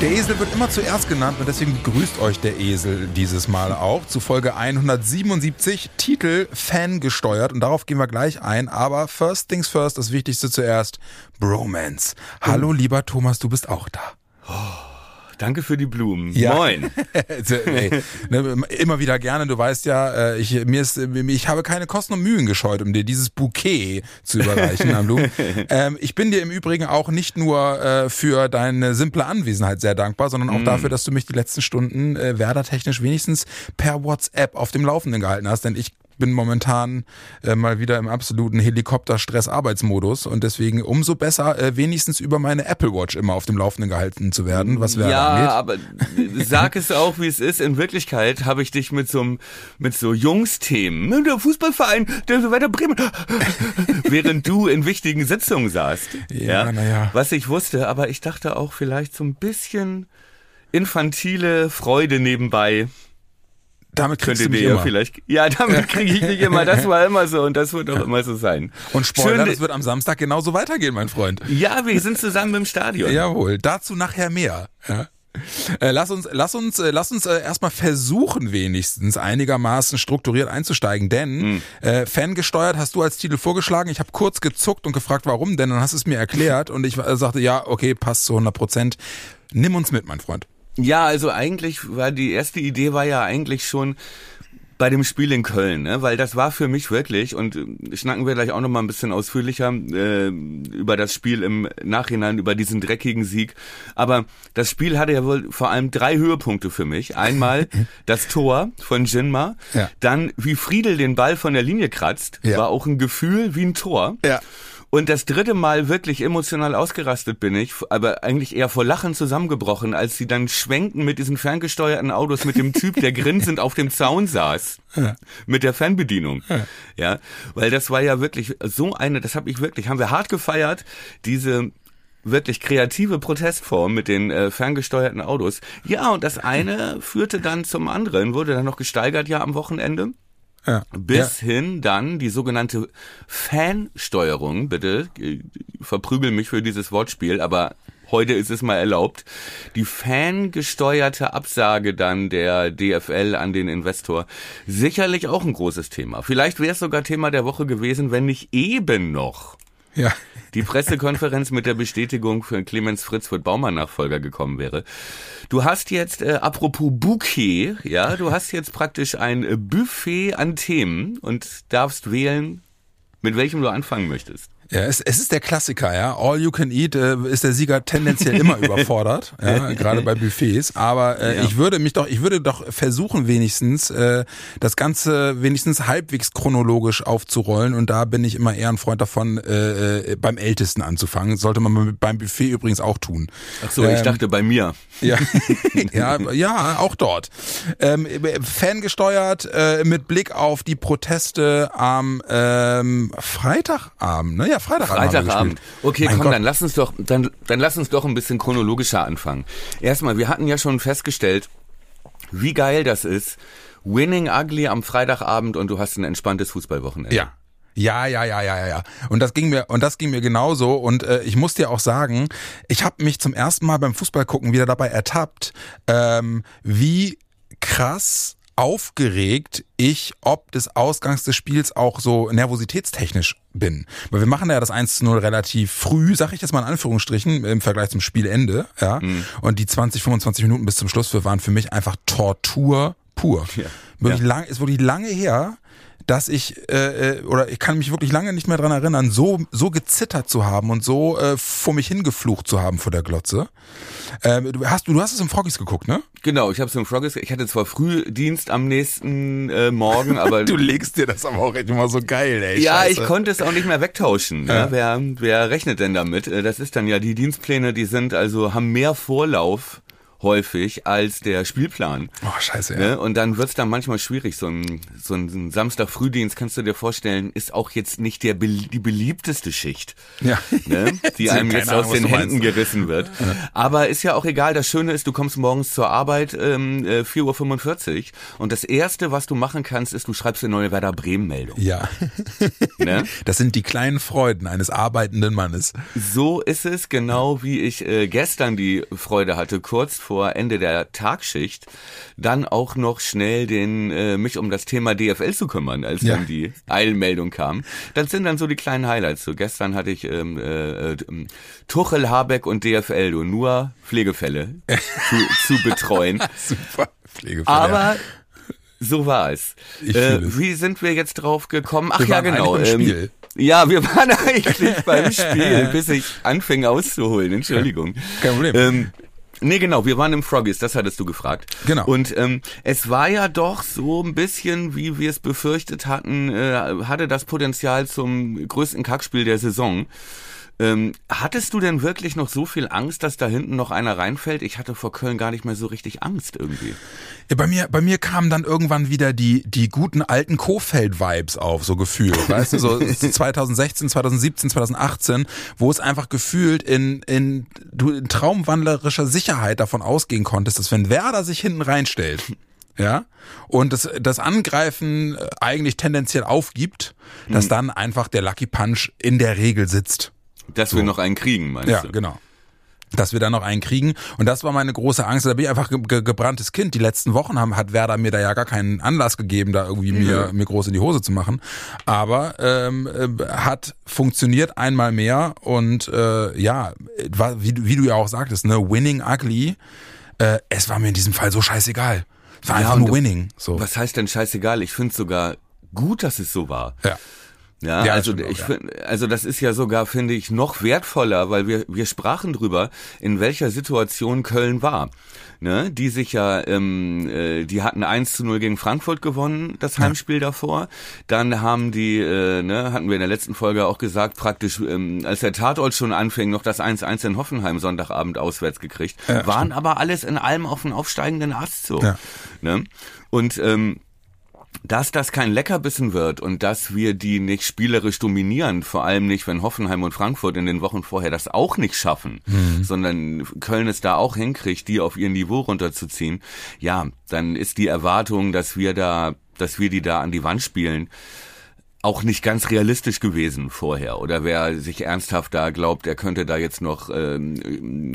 Der Esel wird immer zuerst genannt und deswegen begrüßt euch der Esel dieses Mal auch zu Folge 177, Titel Fan gesteuert und darauf gehen wir gleich ein, aber first things first, das Wichtigste zuerst, Bromance. Hallo lieber Thomas, du bist auch da. Oh. Danke für die Blumen. Ja. Moin. hey, ne, immer wieder gerne. Du weißt ja, äh, ich, mir ist, ich habe keine Kosten und Mühen gescheut, um dir dieses Bouquet zu überreichen an Blumen. Ähm, ich bin dir im Übrigen auch nicht nur äh, für deine simple Anwesenheit sehr dankbar, sondern auch mm. dafür, dass du mich die letzten Stunden äh, Werder-technisch wenigstens per WhatsApp auf dem Laufenden gehalten hast. Denn ich bin momentan äh, mal wieder im absoluten Helikopter-Stress-Arbeitsmodus und deswegen umso besser, äh, wenigstens über meine Apple Watch immer auf dem Laufenden gehalten zu werden, was wäre Ja, angeht. aber sag es auch, wie es ist. In Wirklichkeit habe ich dich mit so mit so Jungsthemen, der Fußballverein, der Werder Bremen, während du in wichtigen Sitzungen saßt. Ja, ja, naja. Was ich wusste, aber ich dachte auch vielleicht so ein bisschen infantile Freude nebenbei damit kriegst Könnte du mich immer. vielleicht. Ja, damit kriege ich dich immer. Das war immer so und das wird auch immer so sein. Und Spoiler, Schön, das wird am Samstag genauso weitergehen, mein Freund. Ja, wir sind zusammen im Stadion. Jawohl, dazu nachher mehr. Ja. Äh, lass uns, lass uns, äh, lass uns äh, erstmal versuchen, wenigstens einigermaßen strukturiert einzusteigen, denn Mhm. äh, Fangesteuert hast du als Titel vorgeschlagen. Ich habe kurz gezuckt und gefragt, warum, denn dann hast du es mir erklärt und ich sagte, ja, okay, passt zu 100 Prozent. Nimm uns mit, mein Freund. Ja, also eigentlich war die erste Idee war ja eigentlich schon bei dem Spiel in Köln, ne? weil das war für mich wirklich und äh, schnacken wir gleich auch noch mal ein bisschen ausführlicher äh, über das Spiel im Nachhinein über diesen dreckigen Sieg. Aber das Spiel hatte ja wohl vor allem drei Höhepunkte für mich. Einmal das Tor von Jinma, Ja. dann wie Friedel den Ball von der Linie kratzt, Ja. war auch ein Gefühl wie ein Tor. Ja. Und das dritte Mal wirklich emotional ausgerastet bin ich, aber eigentlich eher vor Lachen zusammengebrochen, als sie dann schwenken mit diesen ferngesteuerten Autos mit dem Typ, der grinsend auf dem Zaun saß. Mit der Fernbedienung. Ja. weil das war ja wirklich so eine, das habe ich wirklich, haben wir hart gefeiert, diese wirklich kreative Protestform mit den äh, ferngesteuerten Autos. Ja, und das eine führte dann zum anderen, wurde dann noch gesteigert ja am Wochenende. Ja. Bis hin dann die sogenannte Fansteuerung, bitte, verprügel mich für dieses Wortspiel, aber heute ist es mal erlaubt, die fangesteuerte Absage dann der DFL an den Investor. Sicherlich auch ein großes Thema. Vielleicht wäre es sogar Thema der Woche gewesen, wenn nicht eben noch Ja. die Pressekonferenz mit der Bestätigung für Clemens Fritz wird Baumann-Nachfolger gekommen wäre. Du hast jetzt, äh, apropos Bouquet, ja, du hast jetzt praktisch ein äh, Buffet an Themen und darfst wählen, mit welchem du anfangen möchtest. Ja, es, es ist der Klassiker, ja. All you can eat äh, ist der Sieger tendenziell immer überfordert, ja, gerade bei Buffets. Aber äh, Ja. ich würde mich doch, ich würde doch versuchen, wenigstens äh, das Ganze wenigstens halbwegs chronologisch aufzurollen. Und da bin ich immer eher ein Freund davon, äh, äh, beim Ältesten anzufangen. Sollte man beim Buffet übrigens auch tun. Ach so, ich Ähm, dachte bei mir. Ja, ja, ja, auch dort. Ähm, fangesteuert äh, mit Blick auf die Proteste am ähm, Freitagabend, ne? Ja, Freitagabend. Freitagabend. Okay, Mein komm, Gott. dann lass uns doch, dann, dann lass uns doch ein bisschen chronologischer anfangen. Erstmal, wir hatten ja schon festgestellt, wie geil das ist. Winning Ugly am Freitagabend und du hast ein entspanntes Fußballwochenende. Ja. Ja, ja, ja, ja, ja, ja. Und das ging mir und das ging mir genauso und äh, ich muss dir auch sagen, ich habe mich zum ersten Mal beim Fußballgucken wieder dabei ertappt, ähm, wie krass aufgeregt ich ob des Ausgangs des Spiels auch so nervositätstechnisch bin. Weil wir machen ja das 1 zu 0 relativ früh, sag ich jetzt mal in Anführungsstrichen, im Vergleich zum Spielende, ja. Und die 20, 25 Minuten bis zum Schluss waren für mich einfach Tortur pur. Ja. Wirklich Ja. lang, ist wirklich lange her, dass ich äh, äh, oder ich kann mich wirklich lange nicht mehr dran erinnern, so so gezittert zu haben und so äh, vor mich hingeflucht zu haben vor der Glotze. Ähm, du hast du du hast es im Froggies geguckt, ne? Genau, ich habe im Froggies, ich hatte zwar Frühdienst am nächsten äh, Morgen, aber Du legst dir das aber auch echt immer so geil, ey. ja, Scheiße. ich konnte es auch nicht mehr wegtauschen. Ja. Ja. Wer, wer rechnet denn damit? Äh, Das ist dann ja die Dienstpläne, die sind also haben mehr Vorlauf häufig als der Spielplan. Oh, scheiße, ja. Ne? Und dann wird's dann manchmal schwierig. So ein, so ein Samstag-Frühdienst, kannst du dir vorstellen, ist auch jetzt nicht der die beliebteste Schicht, Ja. ne? die einem jetzt Ahnung, aus den Händen meinst. gerissen wird. Aber ist ja auch egal. Das Schöne ist, du kommst morgens zur Arbeit, ähm, äh, 4.45 Uhr und das Erste, was du machen kannst, ist, du schreibst eine neue Werder Bremen-Meldung. Ja. Ne? Das sind die kleinen Freuden eines arbeitenden Mannes. So ist es, genau wie ich äh, gestern die Freude hatte, kurz vor Ende der Tagschicht, dann auch noch schnell den äh, mich um das Thema DFL zu kümmern, als Ja. dann die Eilmeldung kam. Das sind dann so die kleinen Highlights. So gestern hatte ich ähm, äh, äh, Tuchel, Habeck und DFL, du nur Pflegefälle zu, zu betreuen. Super. Pflegefälle. Aber so war es. Äh, wie sind wir jetzt drauf gekommen? Ach Wir ja, genau. Spiel. ja, wir waren eigentlich beim Spiel, bis ich anfing auszuholen. Entschuldigung. Kein Problem. Ähm, Nee, genau, wir waren im Froggies, das hattest du gefragt. Genau. Und ähm, es war ja doch so ein bisschen, wie wir es befürchtet hatten, äh, hatte das Potenzial zum größten Kackspiel der Saison. Ähm, hattest du denn wirklich noch so viel Angst, dass da hinten noch einer reinfällt? Ich hatte vor Köln gar nicht mehr so richtig Angst irgendwie. Ja, bei mir, bei mir kamen dann irgendwann wieder die, die guten alten Kofeld-Vibes auf, so gefühlt. Weißt du, so 2016, 2017, 2018, wo es einfach gefühlt in, in, du in traumwandlerischer Sicherheit davon ausgehen konntest, dass wenn Werder sich hinten reinstellt, ja, und das, das Angreifen äh, eigentlich tendenziell aufgibt, dass dann einfach der Lucky Punch in der Regel sitzt. Dass wir noch einen kriegen, meinst Ja, du? genau. Dass wir da noch einen kriegen. Und das war meine große Angst. Da bin ich einfach ge ge gebranntes Kind. Die letzten Wochen haben, hat Werder mir da ja gar keinen Anlass gegeben, da irgendwie mir, mir groß in die Hose zu machen. Aber ähm, äh, hat funktioniert einmal mehr. Und äh, ja, war, wie, du- wie du ja auch sagtest, ne, winning ugly. Äh, es war mir in diesem Fall so scheißegal. Es war Ja, einfach nur winning. So. Was heißt denn scheißegal? Ich finde sogar gut, dass es so war. Ja. Ja, Ja, also stimmt ich ja. find, also das ist ja sogar, finde ich, noch wertvoller, weil wir wir sprachen drüber, in welcher Situation Köln war. Ne, die sich ja, ähm, äh, die hatten 1 zu 0 gegen Frankfurt gewonnen, das Heimspiel davor. Dann haben die, äh, ne, hatten wir in der letzten Folge auch gesagt, praktisch, ähm, als der Tatort schon anfing, noch das 1-1 in Hoffenheim Sonntagabend auswärts gekriegt. Ja, Waren aber alles in allem auf einen aufsteigenden Ast so. Ja. Ne? Und ähm, dass das kein Leckerbissen wird und dass wir die nicht spielerisch dominieren, vor allem nicht, wenn Hoffenheim und Frankfurt in den Wochen vorher das auch nicht schaffen, sondern Köln es da auch hinkriegt, die auf ihr Niveau runterzuziehen, ja, dann ist die Erwartung, dass wir da, dass wir die da an die Wand spielen, auch nicht ganz realistisch gewesen vorher. Oder wer sich ernsthaft da glaubt, er könnte da jetzt noch ähm,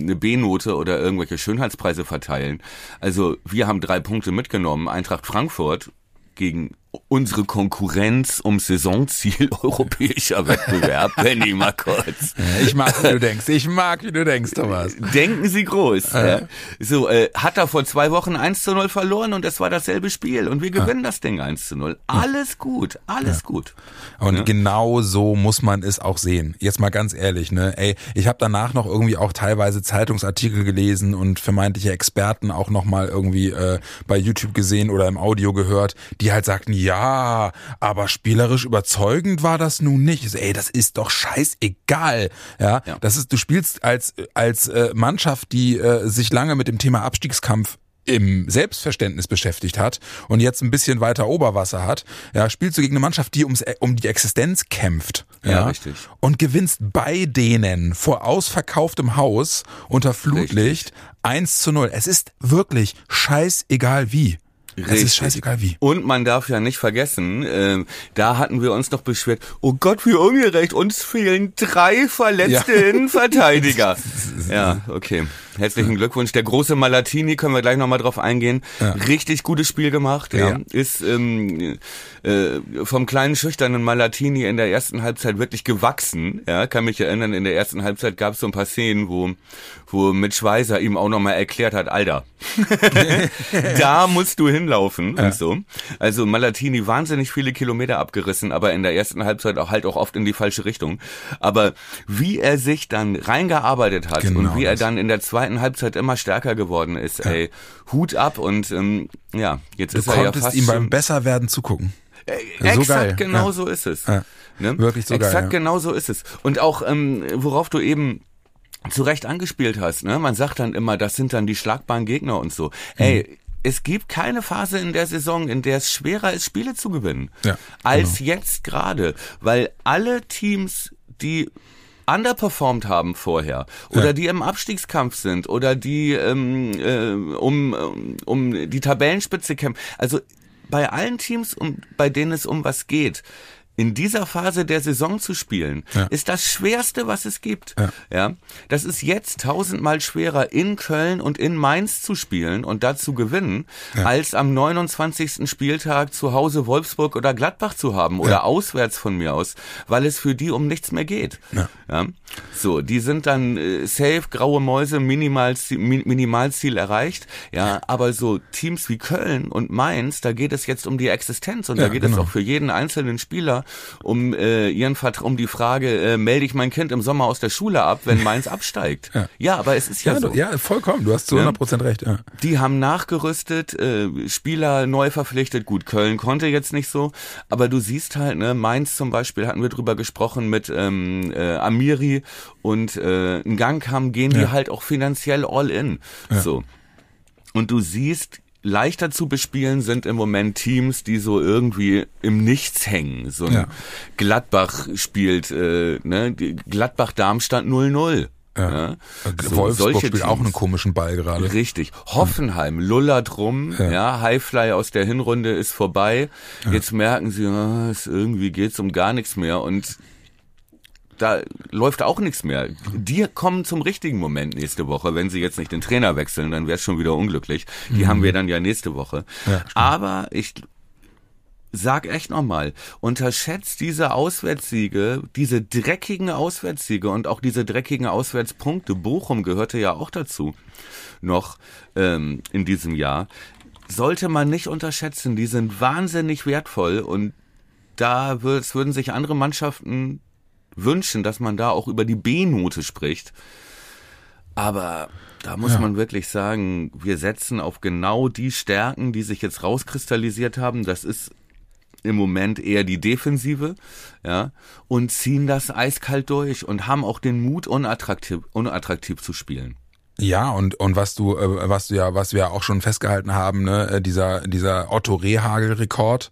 eine B-Note oder irgendwelche Schönheitspreise verteilen. Also wir haben drei Punkte mitgenommen. Eintracht Frankfurt gegen unsere Konkurrenz um Saisonziel europäischer Wettbewerb. Benny mal kurz. Ich mag, wie du denkst. Ich mag, wie du denkst, Thomas. Denken Sie groß. Ja. So, äh, hat er vor zwei Wochen 1 zu 0 verloren und es war dasselbe Spiel und wir gewinnen das Ding 1 zu 0. Alles gut, alles gut. Und genau so muss man es auch sehen. Jetzt mal ganz ehrlich, ne? Ey, ich habe danach noch irgendwie auch teilweise Zeitungsartikel gelesen und vermeintliche Experten auch noch mal irgendwie äh, bei YouTube gesehen oder im Audio gehört, die halt sagten, ja, aber spielerisch überzeugend war das nun nicht. Ich so, ey, das ist doch scheißegal. Ja, Ja. das ist, du spielst als als äh, Mannschaft, die äh, sich lange mit dem Thema Abstiegskampf im Selbstverständnis beschäftigt hat und jetzt ein bisschen weiter Oberwasser hat, ja, spielst du gegen eine Mannschaft, die ums, um die Existenz kämpft. Ja, richtig. Und gewinnst bei denen vor ausverkauftem Haus unter Flutlicht 1 zu 0. Es ist wirklich scheißegal wie. Richtig. ist scheißegal wie. Und man darf ja nicht vergessen, ähm, da hatten wir uns noch beschwert, oh Gott, wie ungerecht, uns fehlen drei verletzte Ja. Innenverteidiger. ja, okay. Herzlichen Glückwunsch. Der große Malatini, können wir gleich nochmal drauf eingehen. Richtig gutes Spiel gemacht. Ja. Ja. Ist ähm, äh, vom kleinen schüchternen Malatini in der ersten Halbzeit wirklich gewachsen. Ja, kann mich erinnern, in der ersten Halbzeit gab es so ein paar Szenen, wo, wo Mitch Schweizer ihm auch nochmal erklärt hat, Alter, da musst du hinlaufen und so. Also Malatini wahnsinnig viele Kilometer abgerissen, aber in der ersten Halbzeit auch halt auch oft in die falsche Richtung. Aber wie er sich dann reingearbeitet hat Genau und wie er dann in der zweiten Halbzeit immer stärker geworden ist, ey, Hut ab und ähm, ja, jetzt Du ist er ja fast ihm beim Besserwerden zugucken. äh, so exakt geil, genau ja. so ist es. Ja. Ne? Wirklich so geil, Exakt ja. genau so ist es. Und auch, ähm, worauf du eben zu Recht angespielt hast, ne? Man sagt dann immer, das sind dann die schlagbaren Gegner und so. Ey, es gibt keine Phase in der Saison, in der es schwerer ist, Spiele zu gewinnen. Ja, als jetzt gerade. Weil alle Teams, die underperformed haben vorher oder Ja. die im Abstiegskampf sind oder die ähm, äh, um, um, um die Tabellenspitze kämpfen. Also bei allen Teams, um, bei denen es um was geht, in dieser Phase der Saison zu spielen, Ja. ist das Schwerste, was es gibt. Ja. Ja, das ist jetzt tausendmal schwerer in Köln und in Mainz zu spielen und dazu gewinnen, als am 29. Spieltag zu Hause Wolfsburg oder Gladbach zu haben oder Ja. auswärts von mir aus, weil es für die um nichts mehr geht. Ja. Ja. So, die sind dann äh, safe, graue Mäuse, Minimalziel, Mi- Minimalziel erreicht. Ja, aber so Teams wie Köln und Mainz, da geht es jetzt um die Existenz und Ja, da geht genau. es auch für jeden einzelnen Spieler um äh, ihren Vertra um die Frage, äh, melde ich mein Kind im Sommer aus der Schule ab, wenn Mainz absteigt. Ja. aber es ist ja, Ja, so. du- ja, vollkommen. Du hast zu Ja. 100 Prozent recht. Ja. Die haben nachgerüstet, äh, Spieler neu verpflichtet. Gut, Köln konnte jetzt nicht so, aber du siehst halt, ne, Mainz zum Beispiel hatten wir drüber gesprochen mit ähm, äh, Amiri und äh, in Gang haben, gehen die Ja. halt auch finanziell all in. So. Und du siehst, leichter zu bespielen sind im Moment Teams, die so irgendwie im Nichts hängen. So ein Ja. Gladbach spielt, äh, ne, Gladbach-Darmstadt 0-0. Ja. Ja. So, Wolfsburg spielt auch Teams. einen komischen Ball gerade. Richtig. Hoffenheim lullert rum, ja. Highfly aus der Hinrunde ist vorbei. Jetzt merken sie, ah, es irgendwie geht's um gar nichts mehr und da läuft auch nichts mehr. Die kommen zum richtigen Moment nächste Woche. Wenn sie jetzt nicht den Trainer wechseln, dann wäre es schon wieder unglücklich. Die haben wir dann ja nächste Woche. Mhm. Ja. Aber ich sag echt nochmal, unterschätzt diese Auswärtssiege, diese dreckigen Auswärtssiege und auch diese dreckigen Auswärtspunkte. Bochum gehörte ja auch dazu noch ähm, in diesem Jahr. Sollte man nicht unterschätzen, die sind wahnsinnig wertvoll und da würd, würden sich andere Mannschaften wünschen, dass man da auch über die B-Note spricht. Aber da muss Ja. man wirklich sagen, wir setzen auf genau die Stärken, die sich jetzt rauskristallisiert haben. Das ist im Moment eher die Defensive, ja, und ziehen das eiskalt durch und haben auch den Mut, unattraktiv, unattraktiv zu spielen. Ja, und, und was du, äh, was du ja, was wir auch schon festgehalten haben, ne, äh, dieser, dieser Otto Rehagel-Rekord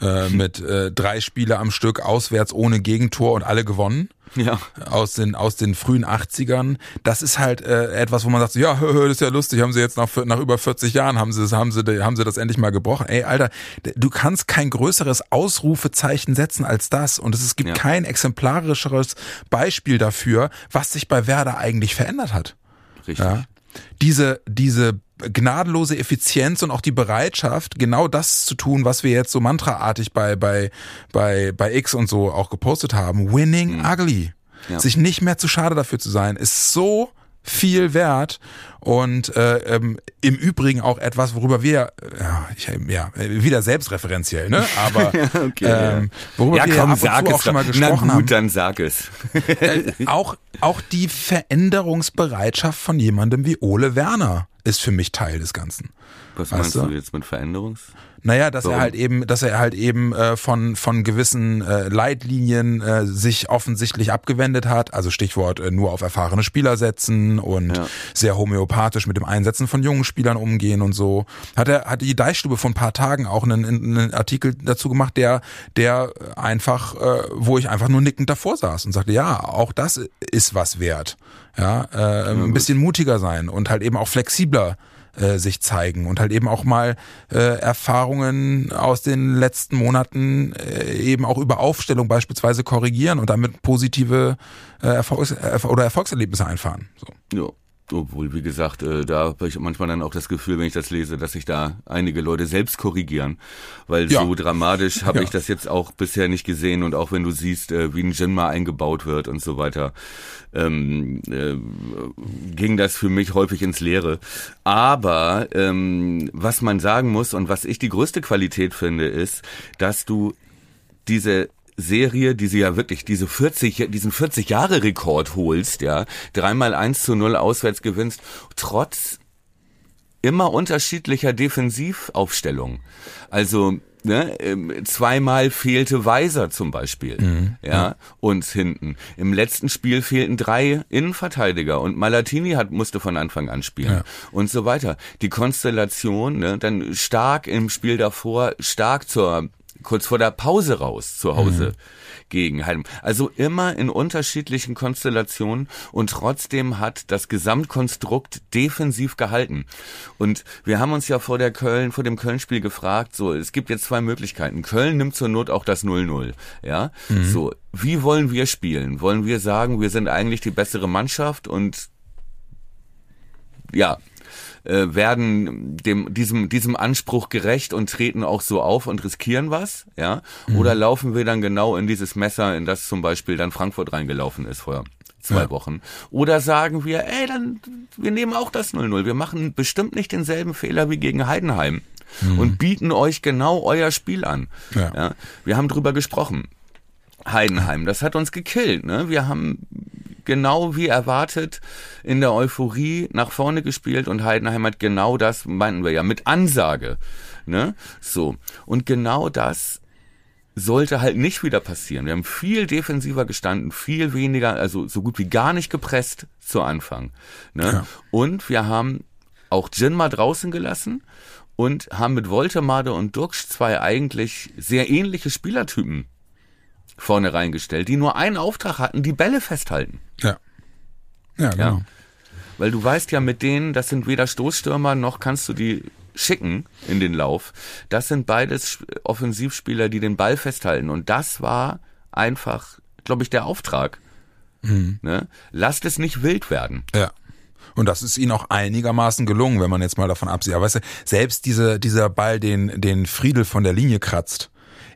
äh, mit äh, drei Spiele am Stück auswärts ohne Gegentor und alle gewonnen. Ja. aus den aus den frühen 80ern. Das ist halt äh, etwas, wo man sagt, so, ja, das ist ja lustig, haben sie jetzt nach nach über 40 Jahren haben sie das haben sie haben sie das endlich mal gebrochen. Ey, Alter, du kannst kein größeres Ausrufezeichen setzen als das und es gibt Ja. kein exemplarischeres Beispiel dafür, was sich bei Werder eigentlich verändert hat. Richtig. Ja. Diese, diese gnadenlose Effizienz und auch die Bereitschaft, genau das zu tun, was wir jetzt so mantraartig bei, bei, bei, bei X und so auch gepostet haben. Winning ugly. Ja. Sich nicht mehr zu schade dafür zu sein, ist so viel wert und äh, ähm, im Übrigen auch etwas, worüber wir, äh, ja, ich, ja wieder selbstreferenziell, ne? Aber Okay, ähm, worüber ja, wir komm, ab und sag zu auch schon mal gesprochen Na gut, haben. dann sag es. Äh, auch, auch die Veränderungsbereitschaft von jemandem wie Ole Werner ist für mich Teil des Ganzen. Was Weißt meinst du? du jetzt mit Veränderungs? Naja, dass Warum? er halt eben, dass er halt eben äh, von von gewissen äh, Leitlinien äh, sich offensichtlich abgewendet hat. Also Stichwort äh, nur auf erfahrene Spieler setzen und Ja. sehr homöopathisch mit dem Einsetzen von jungen Spielern umgehen und so. Hat er hat die Deichstube vor ein paar Tagen auch einen, einen Artikel dazu gemacht, der der einfach, äh, wo ich einfach nur nickend davor saß und sagte, ja, auch das ist was wert. Ja, äh, ein bisschen mutiger sein und halt eben auch flexibler äh, sich zeigen und halt eben auch mal äh, Erfahrungen aus den letzten Monaten äh, eben auch über Aufstellung beispielsweise korrigieren und damit positive äh, Erfolgs oder Erfolgserlebnisse einfahren. So. Ja. Obwohl, wie gesagt, äh, da habe ich manchmal dann auch das Gefühl, wenn ich das lese, dass sich da einige Leute selbst korrigieren. Weil Ja. so dramatisch habe Ja. ich das jetzt auch bisher nicht gesehen. Und auch wenn du siehst, äh, wie ein Jinma eingebaut wird und so weiter, ähm, äh, ging das für mich häufig ins Leere. Aber ähm, was man sagen muss und was ich die größte Qualität finde, ist, dass du diese Serie, die sie ja wirklich, diese 40, diesen 40 Jahre Rekord holst, ja, dreimal 1 zu 0 auswärts gewinnst, trotz immer unterschiedlicher Defensivaufstellung. Also ne, ähm, zweimal fehlte Weiser zum Beispiel, Mhm. ja, uns hinten. Im letzten Spiel fehlten drei Innenverteidiger und Malatini hat, musste von Anfang an spielen Ja. und so weiter. Die Konstellation, ne, dann stark im Spiel davor, stark zur, kurz vor der Pause raus, zu Hause. Gegen Heidenheim. Also immer in unterschiedlichen Konstellationen und trotzdem hat das Gesamtkonstrukt defensiv gehalten. Und wir haben uns ja vor der Köln, vor dem Köln-Spiel gefragt, so, es gibt jetzt zwei Möglichkeiten. Köln nimmt zur Not auch das 0-0, ja? So, wie wollen wir spielen? Wollen wir sagen, wir sind eigentlich die bessere Mannschaft und ja, äh, werden dem diesem diesem Anspruch gerecht und treten auch so auf und riskieren was, ja? Oder laufen wir dann genau in dieses Messer, in das zum Beispiel dann Frankfurt reingelaufen ist vor zwei Ja. Wochen? Oder sagen wir, ey, dann wir nehmen auch das 0-0. Wir machen bestimmt nicht denselben Fehler wie gegen Heidenheim und bieten euch genau euer Spiel an. Ja. Ja? Wir haben drüber gesprochen. Heidenheim, das hat uns gekillt. Ne? Wir haben genau wie erwartet in der Euphorie nach vorne gespielt und Heidenheim hat genau das, meinten wir ja, mit Ansage. Ne? So. Und genau das sollte halt nicht wieder passieren. Wir haben viel defensiver gestanden, viel weniger, also so gut wie gar nicht gepresst zu Anfang. Ne? Ja. Und wir haben auch Jin mal draußen gelassen und haben mit Woltemade und Duxch zwei eigentlich sehr ähnliche Spielertypen vorne reingestellt, die nur einen Auftrag hatten, die Bälle festhalten. Ja. Ja, genau. Ja. Weil du weißt ja mit denen, das sind weder Stoßstürmer noch kannst du die schicken in den Lauf. Das sind beides Sp- Offensivspieler, die den Ball festhalten. Und das war einfach, glaube ich, der Auftrag. Ne? Lasst es nicht wild werden. Ja. Und das ist ihnen auch einigermaßen gelungen, wenn man jetzt mal davon absieht. Aber weißt du, selbst diese, dieser Ball, den, den Friedel von der Linie kratzt,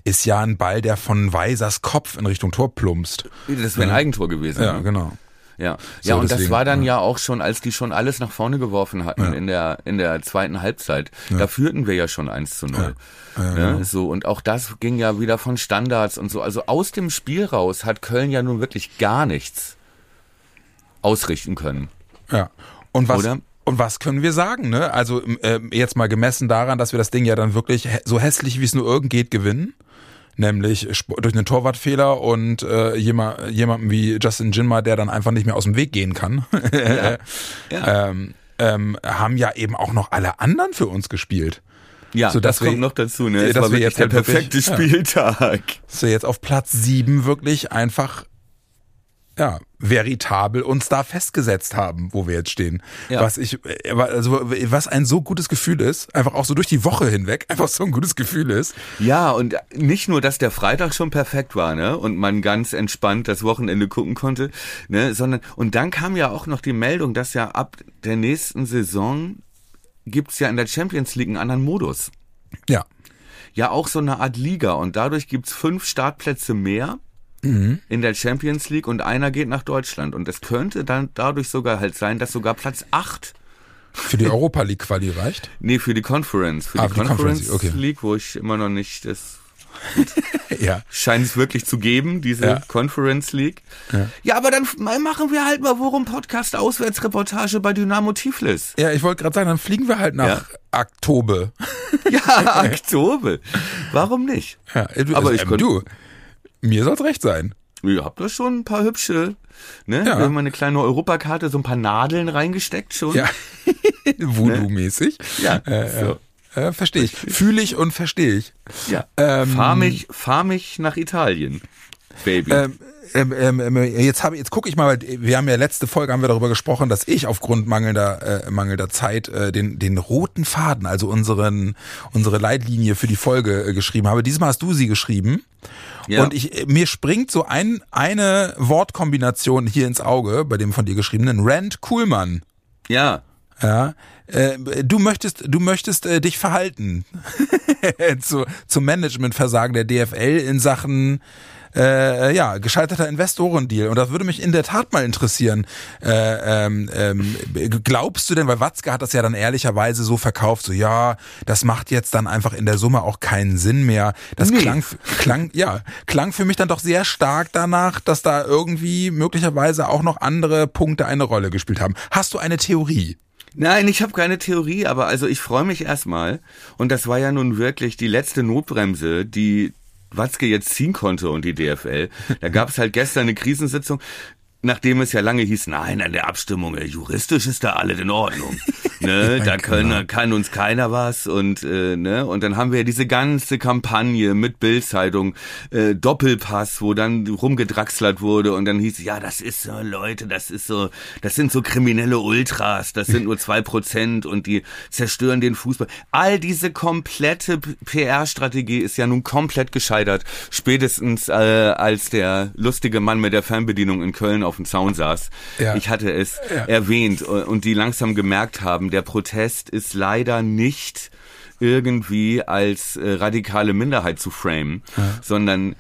ist ja ein Ball, der von Weisers Kopf in Richtung Tor plumpst. Das wäre ein Eigentor gewesen. Ja, ne? genau. Ja, So, ja, und das deswegen, war dann ja. ja. auch schon, als die schon alles nach vorne geworfen hatten Ja. in der in der zweiten Halbzeit. Da führten wir ja schon 1 zu 0. Ja, ne? So und auch das ging ja wieder von Standards und so. Also aus dem Spiel raus hat Köln ja nun wirklich gar nichts ausrichten können. Ja. Und was, Oder? und was können wir sagen, ne? Also ähm, jetzt mal gemessen daran, dass wir das Ding ja dann wirklich so hässlich wie es nur irgend geht gewinnen. Nämlich durch einen Torwartfehler und äh, jemand, jemanden wie Justin Jinma, der dann einfach nicht mehr aus dem Weg gehen kann. Ja. ähm, ähm, haben ja eben auch noch alle anderen für uns gespielt. Ja, So, das wir- kommt noch dazu, ne? Ja, Es dass war wir jetzt der halt perfekte ja. Spieltag. Dass wir jetzt auf Platz sieben wirklich einfach ja, veritabel uns da festgesetzt haben, wo wir jetzt stehen. Ja. Was ich, äh, also was ein so gutes Gefühl ist, einfach auch so durch die Woche hinweg, einfach so ein gutes Gefühl ist. Ja, und nicht nur, dass der Freitag schon perfekt war, ne, und man ganz entspannt das Wochenende gucken konnte, ne, sondern, und dann kam ja auch noch die Meldung, dass ja ab der nächsten Saison gibt's ja in der Champions League einen anderen Modus. Ja. Ja, auch so eine Art Liga und dadurch gibt's fünf Startplätze mehr in der Champions League und einer geht nach Deutschland und es könnte dann dadurch sogar halt sein, dass sogar Platz acht Für die Europa League Quali reicht. Nee, für die Conference. Für Ah, die die Conference, Conference, okay. League, wo ich immer noch nicht, das Ja. scheint es wirklich zu geben, diese Ja. Conference League. Ja. aber dann machen wir halt mal Worum Podcast Auswärtsreportage bei Dynamo Tiflis. Ja, ich wollte gerade sagen, dann fliegen wir halt nach Ja. Oktober. Ja, Oktober. Warum nicht? Ja, du, Aber also, ich ähm, du, mir soll's recht sein. Ihr habt da schon ein paar hübsche, ne? Ja. Wir haben eine kleine Europakarte, so ein paar Nadeln reingesteckt schon. Ja. Voodoo-mäßig. Ja, Äh, so. äh, verstehe ich. Fühle ich und verstehe ich. ja. Ähm, fahr mich, fahr mich nach Italien, Baby. Ähm, ähm, ähm, ähm, jetzt habe jetzt gucke ich mal, weil wir haben ja letzte Folge haben wir darüber gesprochen, dass ich aufgrund mangelnder äh, mangelnder Zeit äh, den den roten Faden, also unseren unsere Leitlinie für die Folge äh, geschrieben habe. Diesmal hast du sie geschrieben. Ja. Und ich, äh, mir springt so ein, eine Wortkombination hier ins Auge bei dem von dir geschriebenen Rand Kuhlmann. ja. Ja, äh, du möchtest, du möchtest äh, dich verhalten zu, zum Managementversagen der DFL in Sachen äh, ja gescheiterter Investorendeal. Und das würde mich in der Tat mal interessieren. Äh, ähm, ähm, glaubst du denn, weil Watzke hat das ja dann ehrlicherweise so verkauft, so ja, das macht jetzt dann einfach in der Summe auch keinen Sinn mehr. Das Nee. klang, klang, ja, klang für mich dann doch sehr stark danach, dass da irgendwie möglicherweise auch noch andere Punkte eine Rolle gespielt haben. Hast du eine Theorie? Nein, ich habe keine Theorie, aber also ich freue mich erstmal. Und das war ja nun wirklich die letzte Notbremse, die Watzke jetzt ziehen konnte und die DFL. Da gab es halt gestern eine Krisensitzung nachdem es ja lange hieß, nein, an der Abstimmung, äh, juristisch ist da alles in Ordnung. ne, da können, kann uns keiner was und äh, ne, und dann haben wir diese ganze Kampagne mit Bildzeitung, äh, Doppelpass, wo dann rumgedrachslert wurde und dann hieß ja, das ist so, Leute, das ist so, das sind so kriminelle Ultras, das sind nur zwei Prozent und die zerstören den Fußball. All diese komplette PR-Strategie ist ja nun komplett gescheitert, spätestens äh, als der lustige Mann mit der Fernbedienung in Köln auf dem Zaun saß. Ja. Ich hatte es ja. erwähnt und die langsam gemerkt haben, der Protest ist leider nicht irgendwie als äh, radikale Minderheit zu framen, ja. sondern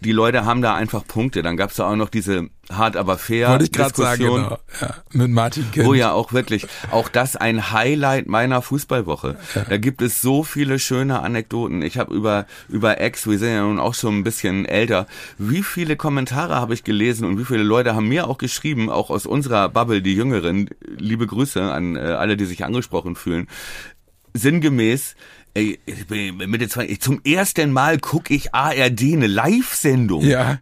die Leute haben da einfach Punkte. Dann gab's da auch noch diese hart aber fair Wollte ich Diskussion. Sagen, genau. ja, mit Martin Kind. Wo ja auch wirklich, auch das ein Highlight meiner Fußballwoche. Ja. Da gibt es so viele schöne Anekdoten. Ich habe über über Ex, wir sind ja nun auch schon ein bisschen älter, wie viele Kommentare habe ich gelesen und wie viele Leute haben mir auch geschrieben, auch aus unserer Bubble, die Jüngeren, liebe Grüße an äh, alle, die sich angesprochen fühlen, sinngemäß, ich bin Mitte 20, zum ersten Mal gucke ich ARD eine Live-Sendung. Ja.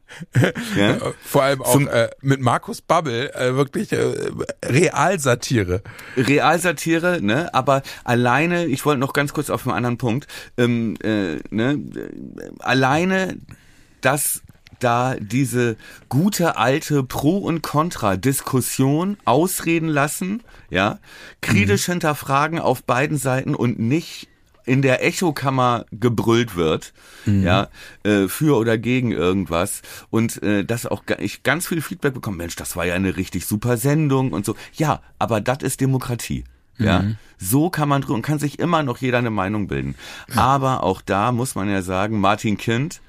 ja. Vor allem auch zum, äh, mit Markus Babbel, äh, wirklich äh, Realsatire. Realsatire, ne? Aber alleine, ich wollte noch ganz kurz auf einen anderen Punkt, ähm, äh, ne? Alleine, dass da diese gute alte Pro- und Contra-Diskussion ausreden lassen, ja, kritisch mhm. hinterfragen auf beiden Seiten und nicht in der Echokammer gebrüllt wird, mhm. ja, äh, für oder gegen irgendwas und äh, dass auch ich ganz viel Feedback bekomme, Mensch, das war ja eine richtig super Sendung und so. Ja, aber das ist Demokratie. Ja, mhm. so kann man drüber und kann sich immer noch jeder eine Meinung bilden. Ja. Aber auch da muss man ja sagen, Martin Kind,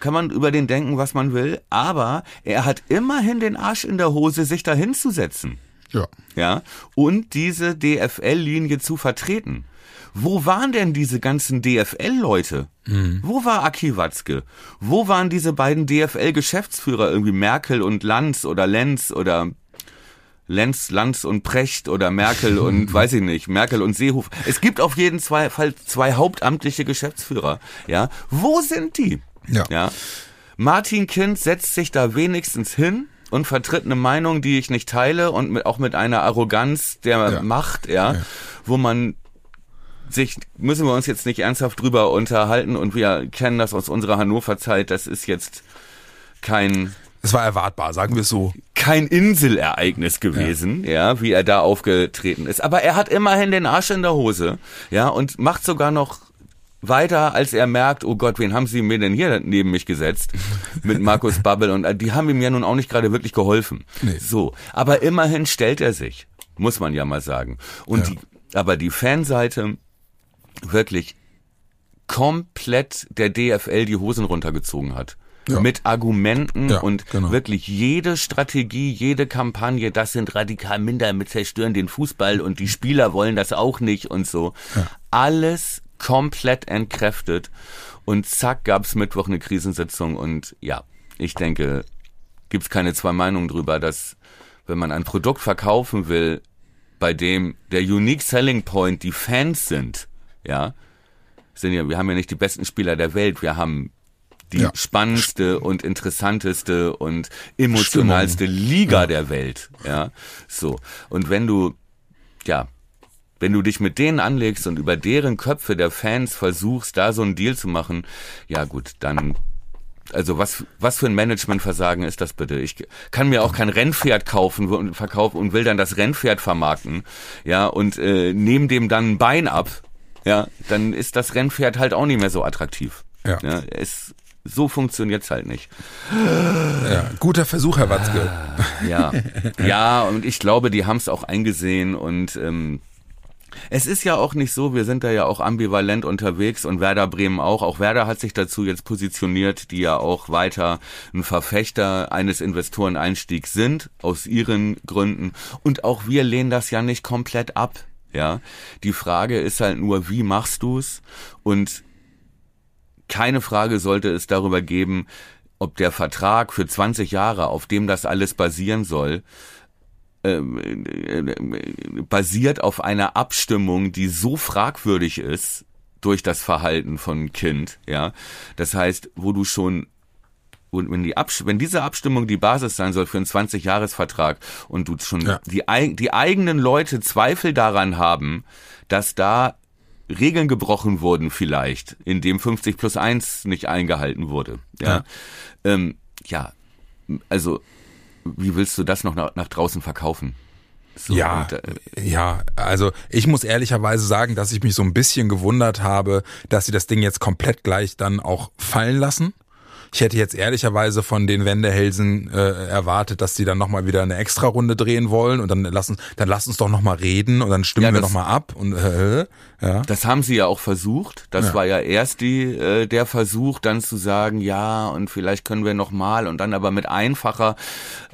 kann man über den denken, was man will, aber er hat immerhin den Arsch in der Hose, sich da hinzusetzen. Ja. Ja. Und diese DFL-Linie zu vertreten. Wo waren denn diese ganzen DFL-Leute? Mhm. Wo war Aki Watzke? Wo waren diese beiden DFL-Geschäftsführer, irgendwie Merkel und Lanz oder Lenz oder Lenz, Lanz und Precht oder Merkel und weiß ich nicht, Merkel und Seehofer. Es gibt auf jeden Fall zwei hauptamtliche Geschäftsführer. Ja, wo sind die? Ja. ja. Martin Kind setzt sich da wenigstens hin und vertritt eine Meinung, die ich nicht teile und mit, auch mit einer Arroganz der ja. Macht, ja, ja, wo man sich, müssen wir uns jetzt nicht ernsthaft drüber unterhalten und wir kennen das aus unserer Hannover-Zeit, das ist jetzt kein es war erwartbar, sagen wir es so. Kein Inselereignis gewesen, ja. ja, wie er da aufgetreten ist. Aber er hat immerhin den Arsch in der Hose, ja, und macht sogar noch weiter, als er merkt, oh Gott, wen haben sie mir denn hier neben mich gesetzt? Mit Markus Babbel und äh, die haben ihm ja nun auch nicht gerade wirklich geholfen. Nee. So. Aber immerhin stellt er sich, muss man ja mal sagen. Und ja. die, aber die Fanseite wirklich komplett der DFL die Hosen runtergezogen hat. Ja. Mit Argumenten ja, und genau. wirklich jede Strategie, jede Kampagne, das sind radikal minder mit zerstören den Fußball und die Spieler wollen das auch nicht und so. Ja. Alles komplett entkräftet und zack gab's Mittwoch eine Krisensitzung und ja, ich denke, gibt's keine zwei Meinungen drüber, dass wenn man ein Produkt verkaufen will, bei dem der Unique Selling Point die Fans sind, ja, sind ja, wir haben ja nicht die besten Spieler der Welt, wir haben die ja. spannendste und interessanteste und emotionalste Stimmung. Liga ja. der Welt, ja, so. Und wenn du, ja, wenn du dich mit denen anlegst und über deren Köpfe der Fans versuchst, da so einen Deal zu machen, ja gut, dann also was, was für ein Managementversagen ist das bitte? Ich kann mir auch kein Rennpferd kaufen und verkaufen und will dann das Rennpferd vermarkten, ja, und äh, nehme dem dann ein Bein ab, ja, dann ist das Rennpferd halt auch nicht mehr so attraktiv. Ja. ja es, so funktioniert's halt nicht. Ja, guter Versuch, Herr Watzke. Ja, ja, und ich glaube, die haben's auch eingesehen und ähm, es ist ja auch nicht so, wir sind da ja auch ambivalent unterwegs und Werder Bremen auch. Auch Werder hat sich dazu jetzt positioniert, die ja auch weiter ein Verfechter eines Investoreneinstiegs sind, aus ihren Gründen. Und auch wir lehnen das ja nicht komplett ab. Ja, die Frage ist halt nur, wie machst du's? Und keine Frage sollte es darüber geben, ob der Vertrag für 20 Jahre, auf dem das alles basieren soll, basiert auf einer Abstimmung, die so fragwürdig ist durch das Verhalten von Kind, ja. Das heißt, wo du schon und wenn die wenn diese Abstimmung die Basis sein soll für einen 20-Jahres-Vertrag und du schon ja. die, die eigenen Leute Zweifel daran haben, dass da Regeln gebrochen wurden vielleicht, indem 50 plus 1 nicht eingehalten wurde. Ja, ja, ähm, ja also wie willst du das noch nach, nach draußen verkaufen? So, ja, und, äh, ja, also ich muss ehrlicherweise sagen, dass ich mich so ein bisschen gewundert habe, dass sie das Ding jetzt komplett gleich dann auch fallen lassen. Ich hätte jetzt ehrlicherweise von den Wendehälsen äh, erwartet, dass die dann nochmal wieder eine Extra-Runde drehen wollen und dann lassen, dann lass uns doch nochmal reden und dann stimmen ja, wir nochmal ab und äh, ja. Das haben sie ja auch versucht. Das ja. war ja erst die äh, der Versuch, dann zu sagen, ja und vielleicht können wir nochmal und dann aber mit einfacher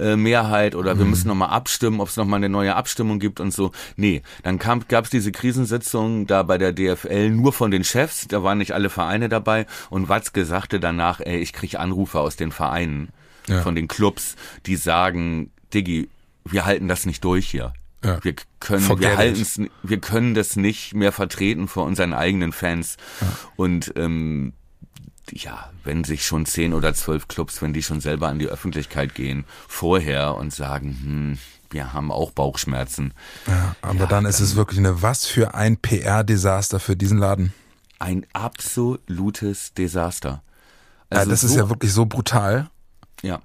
äh, Mehrheit oder mhm. wir müssen nochmal abstimmen, ob es nochmal eine neue Abstimmung gibt und so. Nee, dann gab es diese Krisensitzung da bei der DFL nur von den Chefs, da waren nicht alle Vereine dabei und Watzke sagte danach, ey, ich krieg ich Anrufe aus den Vereinen, ja. von den Clubs, die sagen, Diggi, wir halten das nicht durch hier. Ja. Wir können, Forget wir wir können das nicht mehr vertreten vor unseren eigenen Fans. Ja. Und ähm, ja, wenn sich schon zehn oder zwölf Clubs, wenn die schon selber an die Öffentlichkeit gehen, vorher und sagen, hm, wir haben auch Bauchschmerzen. Ja, aber ja, dann ist es wirklich eine, was für ein PR-Desaster für diesen Laden. Ein absolutes Desaster. Also ja, das so, ist ja wirklich so brutal. Ja.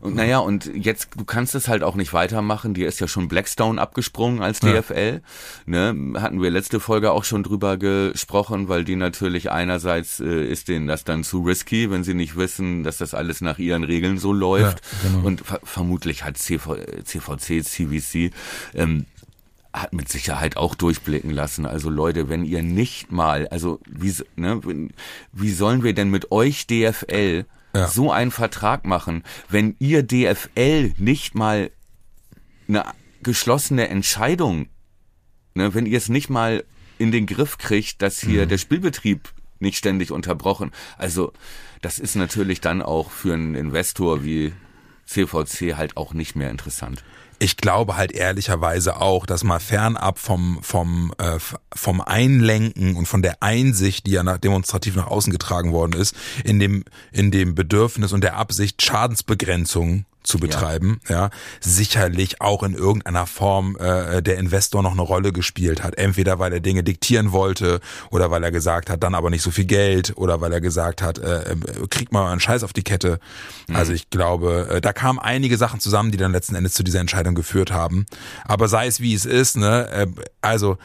Und naja, und jetzt, du kannst es halt auch nicht weitermachen. Dir ist ja schon Blackstone abgesprungen als DFL. Ja. Ne? Hatten wir letzte Folge auch schon drüber gesprochen, weil die natürlich einerseits äh, ist denen das dann zu risky, wenn sie nicht wissen, dass das alles nach ihren Regeln so läuft. Ja, genau. Und ver vermutlich hat CV, CVC, CVC ähm, hat mit Sicherheit auch durchblicken lassen. Also Leute, wenn ihr nicht mal, also wie, ne, wie sollen wir denn mit euch DFL ja. so einen Vertrag machen, wenn ihr DFL nicht mal eine geschlossene Entscheidung, ne, wenn ihr es nicht mal in den Griff kriegt, dass hier mhm. der Spielbetrieb nicht ständig unterbrochen. Also das ist natürlich dann auch für einen Investor wie CVC halt auch nicht mehr interessant ich glaube halt ehrlicherweise auch, dass mal fernab vom vom äh, vom Einlenken und von der Einsicht, die ja nach, demonstrativ nach außen getragen worden ist, in dem in dem Bedürfnis und der Absicht Schadensbegrenzung zu betreiben, ja, ja sicherlich auch in irgendeiner Form äh, der Investor noch eine Rolle gespielt hat. Entweder weil er Dinge diktieren wollte oder weil er gesagt hat, dann aber nicht so viel Geld oder weil er gesagt hat, äh, äh, kriegt mal einen Scheiß auf die Kette. Mhm. Also ich glaube, äh, da kamen einige Sachen zusammen, die dann letzten Endes zu dieser Entscheidung geführt haben. Aber sei es wie es ist, ne, äh, also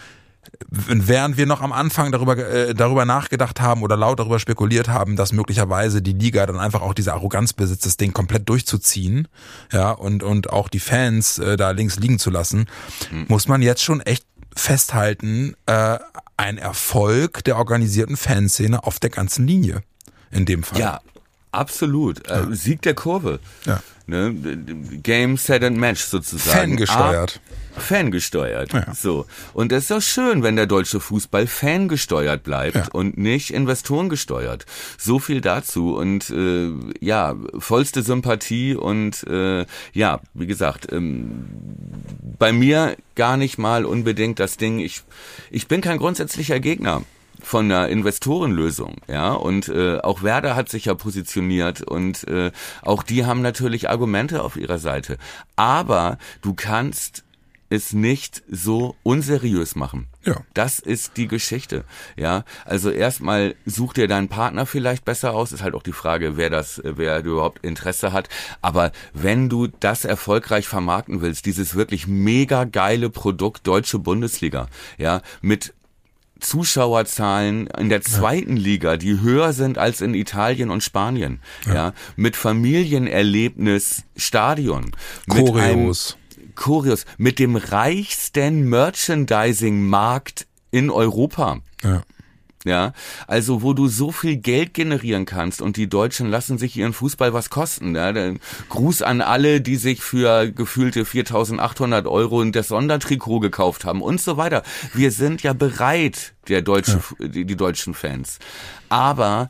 während wir noch am Anfang darüber, äh, darüber nachgedacht haben oder laut darüber spekuliert haben, dass möglicherweise die Liga dann einfach auch diese Arroganz besitzt, das Ding komplett durchzuziehen, ja, und, und auch die Fans äh, da links liegen zu lassen, mhm. muss man jetzt schon echt festhalten, äh, ein Erfolg der organisierten Fanszene auf der ganzen Linie. In dem Fall. Ja, absolut. Äh, ja. Sieg der Kurve. Ja. Ne? Game, Set and Match sozusagen. Fangesteuert. Ah, fangesteuert. Ja. So. Und es ist doch schön, wenn der deutsche Fußball fangesteuert bleibt ja. und nicht investorengesteuert. So viel dazu. Und äh, ja, vollste Sympathie und äh, ja, wie gesagt, ähm, bei mir gar nicht mal unbedingt das Ding. Ich, ich bin kein grundsätzlicher Gegner von einer Investorenlösung, ja. Und äh, auch Werder hat sich ja positioniert und äh, auch die haben natürlich Argumente auf ihrer Seite. Aber du kannst es nicht so unseriös machen. Ja. Das ist die Geschichte. Ja, also erstmal such dir deinen Partner vielleicht besser aus. Ist halt auch die Frage, wer das, wer überhaupt Interesse hat. Aber wenn du das erfolgreich vermarkten willst, dieses wirklich mega geile Produkt Deutsche Bundesliga, ja, mit Zuschauerzahlen in der zweiten ja. Liga, die höher sind als in Italien und Spanien, ja, ja mit Familienerlebnis Stadion, Choreos. mit Kurios, mit dem reichsten Merchandising-Markt in Europa. Ja. Ja, also wo du so viel Geld generieren kannst und die Deutschen lassen sich ihren Fußball was kosten. Ja, Gruß an alle, die sich für gefühlte 4.800 Euro das Sondertrikot gekauft haben und so weiter. Wir sind ja bereit, der deutsche, ja. die, die deutschen Fans. Aber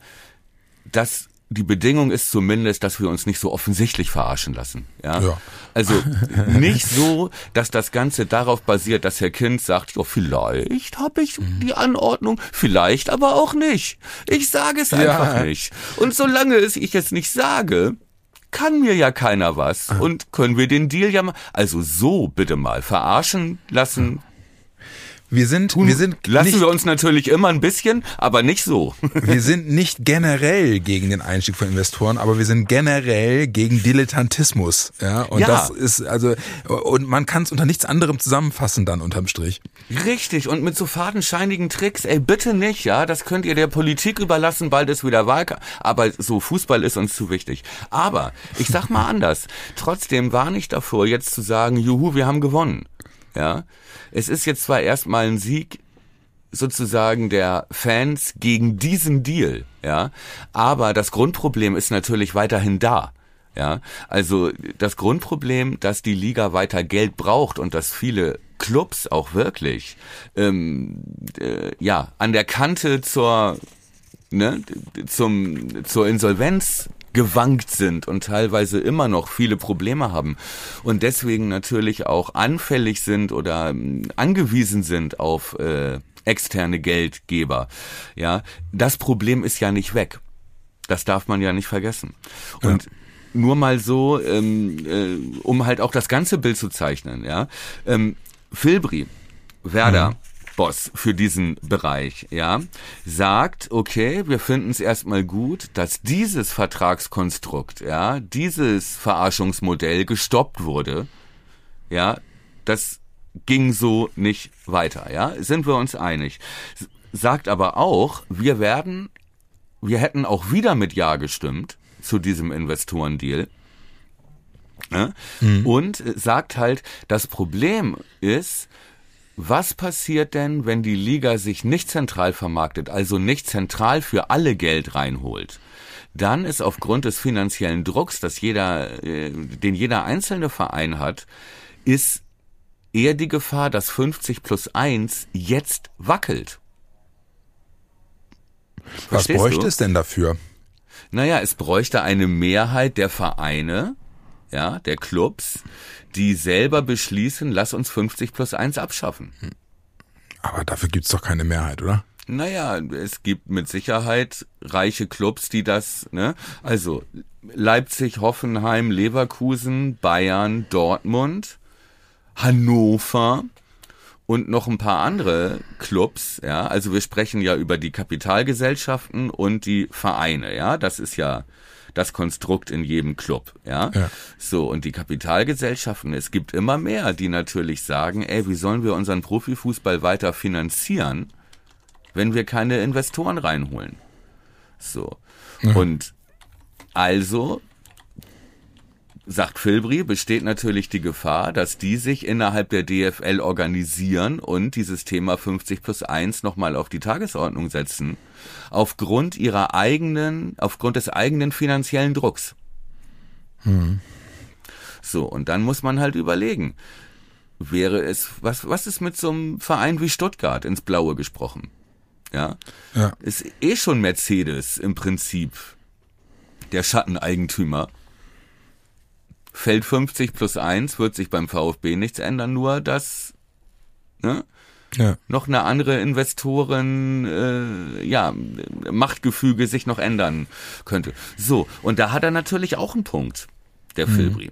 das die Bedingung ist zumindest, dass wir uns nicht so offensichtlich verarschen lassen. Ja? Ja. Also nicht so, dass das Ganze darauf basiert, dass Herr Kind sagt, ja, vielleicht habe ich die Anordnung, vielleicht aber auch nicht. Ich sage es einfach Ja. nicht. Und solange es ich es nicht sage, kann mir ja keiner was. Und können wir den Deal ja mal. Also so bitte mal verarschen lassen. Wir sind, wir sind Lassen nicht, wir uns natürlich immer ein bisschen, aber nicht so. wir sind nicht generell gegen den Einstieg von Investoren, aber wir sind generell gegen Dilettantismus. Ja, und Ja. das ist also und man kann es unter nichts anderem zusammenfassen dann unterm Strich. Richtig, und mit so fadenscheinigen Tricks, ey, bitte nicht, ja, das könnt ihr der Politik überlassen, bald ist wieder Wahlkampf, aber so, Fußball ist uns zu wichtig. Aber, ich sag mal anders, trotzdem warne ich davor, jetzt zu sagen, juhu, wir haben gewonnen, ja. Es ist jetzt zwar erstmal ein Sieg, sozusagen der Fans gegen diesen Deal, ja, aber das Grundproblem ist natürlich weiterhin da. Ja, also das Grundproblem, dass die Liga weiter Geld braucht und dass viele Clubs auch wirklich ähm, äh, ja an der Kante zur ne, zum zur Insolvenz gewankt sind und teilweise immer noch viele Probleme haben und deswegen natürlich auch anfällig sind oder ähm, angewiesen sind auf äh, externe Geldgeber. Ja, das Problem ist ja nicht weg. Das darf man ja nicht vergessen. Und nur mal so, ähm, äh, um halt auch das ganze Bild zu zeichnen, ja. Ähm, Filbri, Werder, Boss für diesen Bereich, ja, sagt, okay, wir finden es erstmal gut, dass dieses Vertragskonstrukt, ja, dieses Verarschungsmodell gestoppt wurde, ja, das ging so nicht weiter, ja, sind wir uns einig. Sagt aber auch, wir werden, wir hätten auch wieder mit Ja gestimmt zu diesem Investorendeal. Ja? Und äh, sagt halt, das Problem ist, was passiert denn, wenn die Liga sich nicht zentral vermarktet, also nicht zentral für alle Geld reinholt? Dann ist aufgrund des finanziellen Drucks, dass jeder, äh, den jeder einzelne Verein hat, ist eher die Gefahr, dass 50 plus 1 jetzt wackelt. Was Verstehst bräuchte du? es denn dafür? Naja, es bräuchte eine Mehrheit der Vereine, ja, der Clubs, die selber beschließen, lass uns 50 plus 1 abschaffen. Aber dafür gibt's doch keine Mehrheit, oder? Naja, es gibt mit Sicherheit reiche Clubs, die das, ne? Also Leipzig, Hoffenheim, Leverkusen, Bayern, Dortmund, Hannover und noch ein paar andere Clubs, ja. Also wir sprechen ja über die Kapitalgesellschaften und die Vereine, ja. Das ist ja das Konstrukt in jedem Club, ja? Ja. So, und die Kapitalgesellschaften, es gibt immer mehr, die natürlich sagen, ey, wie sollen wir unseren Profifußball weiter finanzieren, wenn wir keine Investoren reinholen? So. Und also sagt Filbri, besteht natürlich die Gefahr, dass die sich innerhalb der DFL organisieren und dieses Thema 50 plus 1 nochmal auf die Tagesordnung setzen, aufgrund ihrer eigenen, aufgrund des eigenen finanziellen Drucks. So, und dann muss man halt überlegen, wäre es, was, was ist mit so einem Verein wie Stuttgart ins Blaue gesprochen? Ja, Ja. ist eh schon Mercedes im Prinzip der Schatteneigentümer. Feld 50 plus 1 wird sich beim VfB nichts ändern, nur dass ne, Ja. noch eine andere Investoren, äh, ja, Machtgefüge sich noch ändern könnte. So, und da hat er natürlich auch einen Punkt, der Filbri.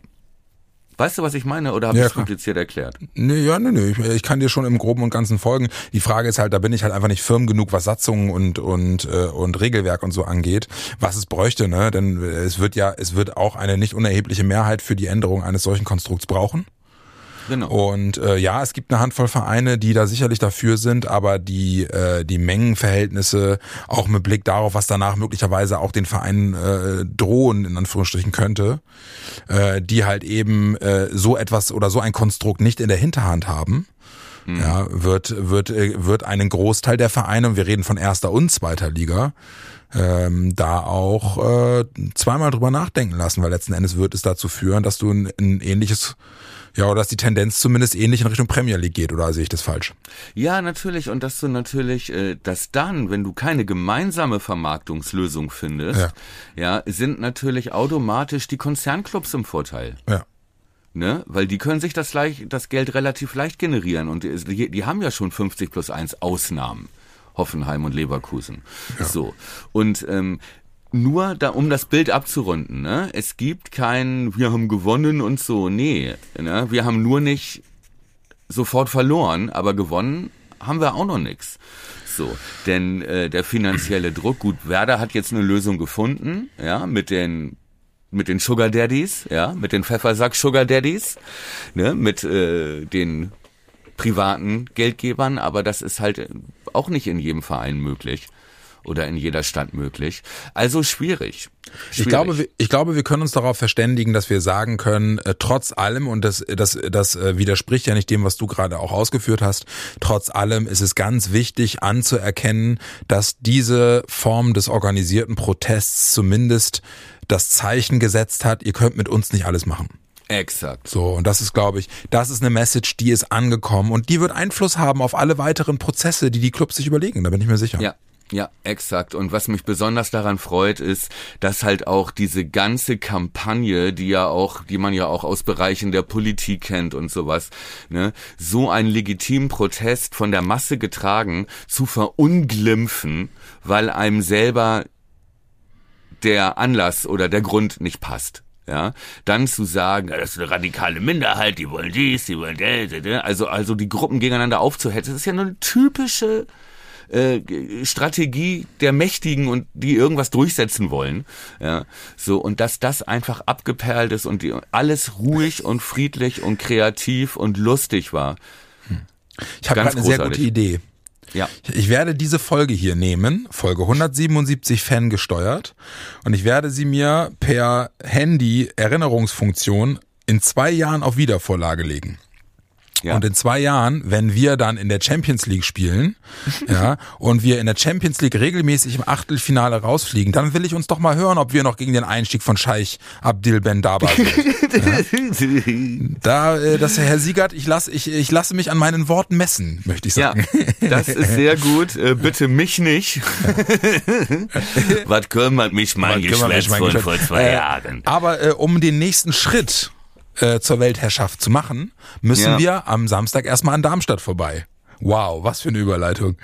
Weißt du, was ich meine, oder habe Ja, ich es kompliziert erklärt? Nee, ja, nee, nee. Ich, ich kann dir schon im Groben und Ganzen folgen. Die Frage ist halt, da bin ich halt einfach nicht firm genug, was Satzungen und und äh, und Regelwerk und so angeht, was es bräuchte, ne? Denn es wird ja, es wird auch eine nicht unerhebliche Mehrheit für die Änderung eines solchen Konstrukts brauchen. Genau. Und äh, ja, es gibt eine Handvoll Vereine, die da sicherlich dafür sind, aber die äh, die Mengenverhältnisse auch mit Blick darauf, was danach möglicherweise auch den Vereinen äh, drohen in Anführungsstrichen könnte, äh, die halt eben äh, so etwas oder so ein Konstrukt nicht in der Hinterhand haben. Ja, wird wird äh, wird einen Großteil der Vereine und wir reden von erster und zweiter Liga ähm, da auch äh, zweimal drüber nachdenken lassen, weil letzten Endes wird es dazu führen, dass du ein, ein ähnliches Ja, oder dass die Tendenz zumindest ähnlich in Richtung Premier League geht, oder sehe ich das falsch? Ja, natürlich. Und dass du natürlich, äh, dass dann, wenn du keine gemeinsame Vermarktungslösung findest, ja. ja, sind natürlich automatisch die Konzernclubs im Vorteil. Ja. Ne? Weil die können sich das, leicht, das Geld relativ leicht generieren und die, die haben ja schon 50 plus 1 Ausnahmen. Hoffenheim und Leverkusen. Ja. So. Und ähm, nur da, um das Bild abzurunden, ne? Es gibt kein, wir haben gewonnen und so. Nee, ne? Wir haben nur nicht sofort verloren, aber gewonnen haben wir auch noch nix. So, denn äh, der finanzielle Druck, gut, Werder hat jetzt eine Lösung gefunden, ja, mit den mit den Sugar Daddies, ja, mit den Pfeffersack Sugar Daddies, ne, mit äh, den privaten Geldgebern, aber das ist halt auch nicht in jedem Verein möglich oder in jeder Stadt möglich. Also schwierig. schwierig. Ich glaube, ich glaube, wir können uns darauf verständigen, dass wir sagen können, äh, trotz allem, und das, das, das äh, widerspricht ja nicht dem, was du gerade auch ausgeführt hast, trotz allem ist es ganz wichtig anzuerkennen, dass diese Form des organisierten Protests zumindest das Zeichen gesetzt hat, ihr könnt mit uns nicht alles machen. Exakt. So, und das ist, glaube ich, das ist eine Message, die ist angekommen und die wird Einfluss haben auf alle weiteren Prozesse, die die Clubs sich überlegen, da bin ich mir sicher. Ja, ja, exakt. Und was mich besonders daran freut, ist, dass halt auch diese ganze Kampagne, die ja auch, die man ja auch aus Bereichen der Politik kennt und sowas, ne, so einen legitimen Protest von der Masse getragen zu verunglimpfen, weil einem selber der Anlass oder der Grund nicht passt. Ja, dann zu sagen, das ist eine radikale Minderheit, die wollen dies, die wollen das, also also die Gruppen gegeneinander aufzuhetzen, das ist ja nur eine typische äh, Strategie der Mächtigen und die irgendwas durchsetzen wollen. Ja, so und dass das einfach abgeperlt ist und die, alles ruhig und friedlich und kreativ und lustig war. Ich habe eine sehr gute Idee. Ja. Ich werde diese Folge hier nehmen, Folge 177 Fan gesteuert, und ich werde sie mir per Handy Erinnerungsfunktion in zwei Jahren auf Wiedervorlage legen. Ja. Und in zwei Jahren, wenn wir dann in der Champions League spielen, ja, und wir in der Champions League regelmäßig im Achtelfinale rausfliegen, dann will ich uns doch mal hören, ob wir noch gegen den Einstieg von Scheich Abdil Ben Daba sind. ja. Da, äh, das Herr Siegert, ich lasse, ich, ich lasse mich an meinen Worten messen, möchte ich sagen. Ja, das ist sehr gut. Äh, bitte mich nicht. Was kümmert mich mein Geschwätz von vor zwei äh, Jahren? Aber äh, um den nächsten Schritt äh, zur Weltherrschaft zu machen, müssen ja. wir am Samstag erstmal an Darmstadt vorbei. Wow, was für eine Überleitung.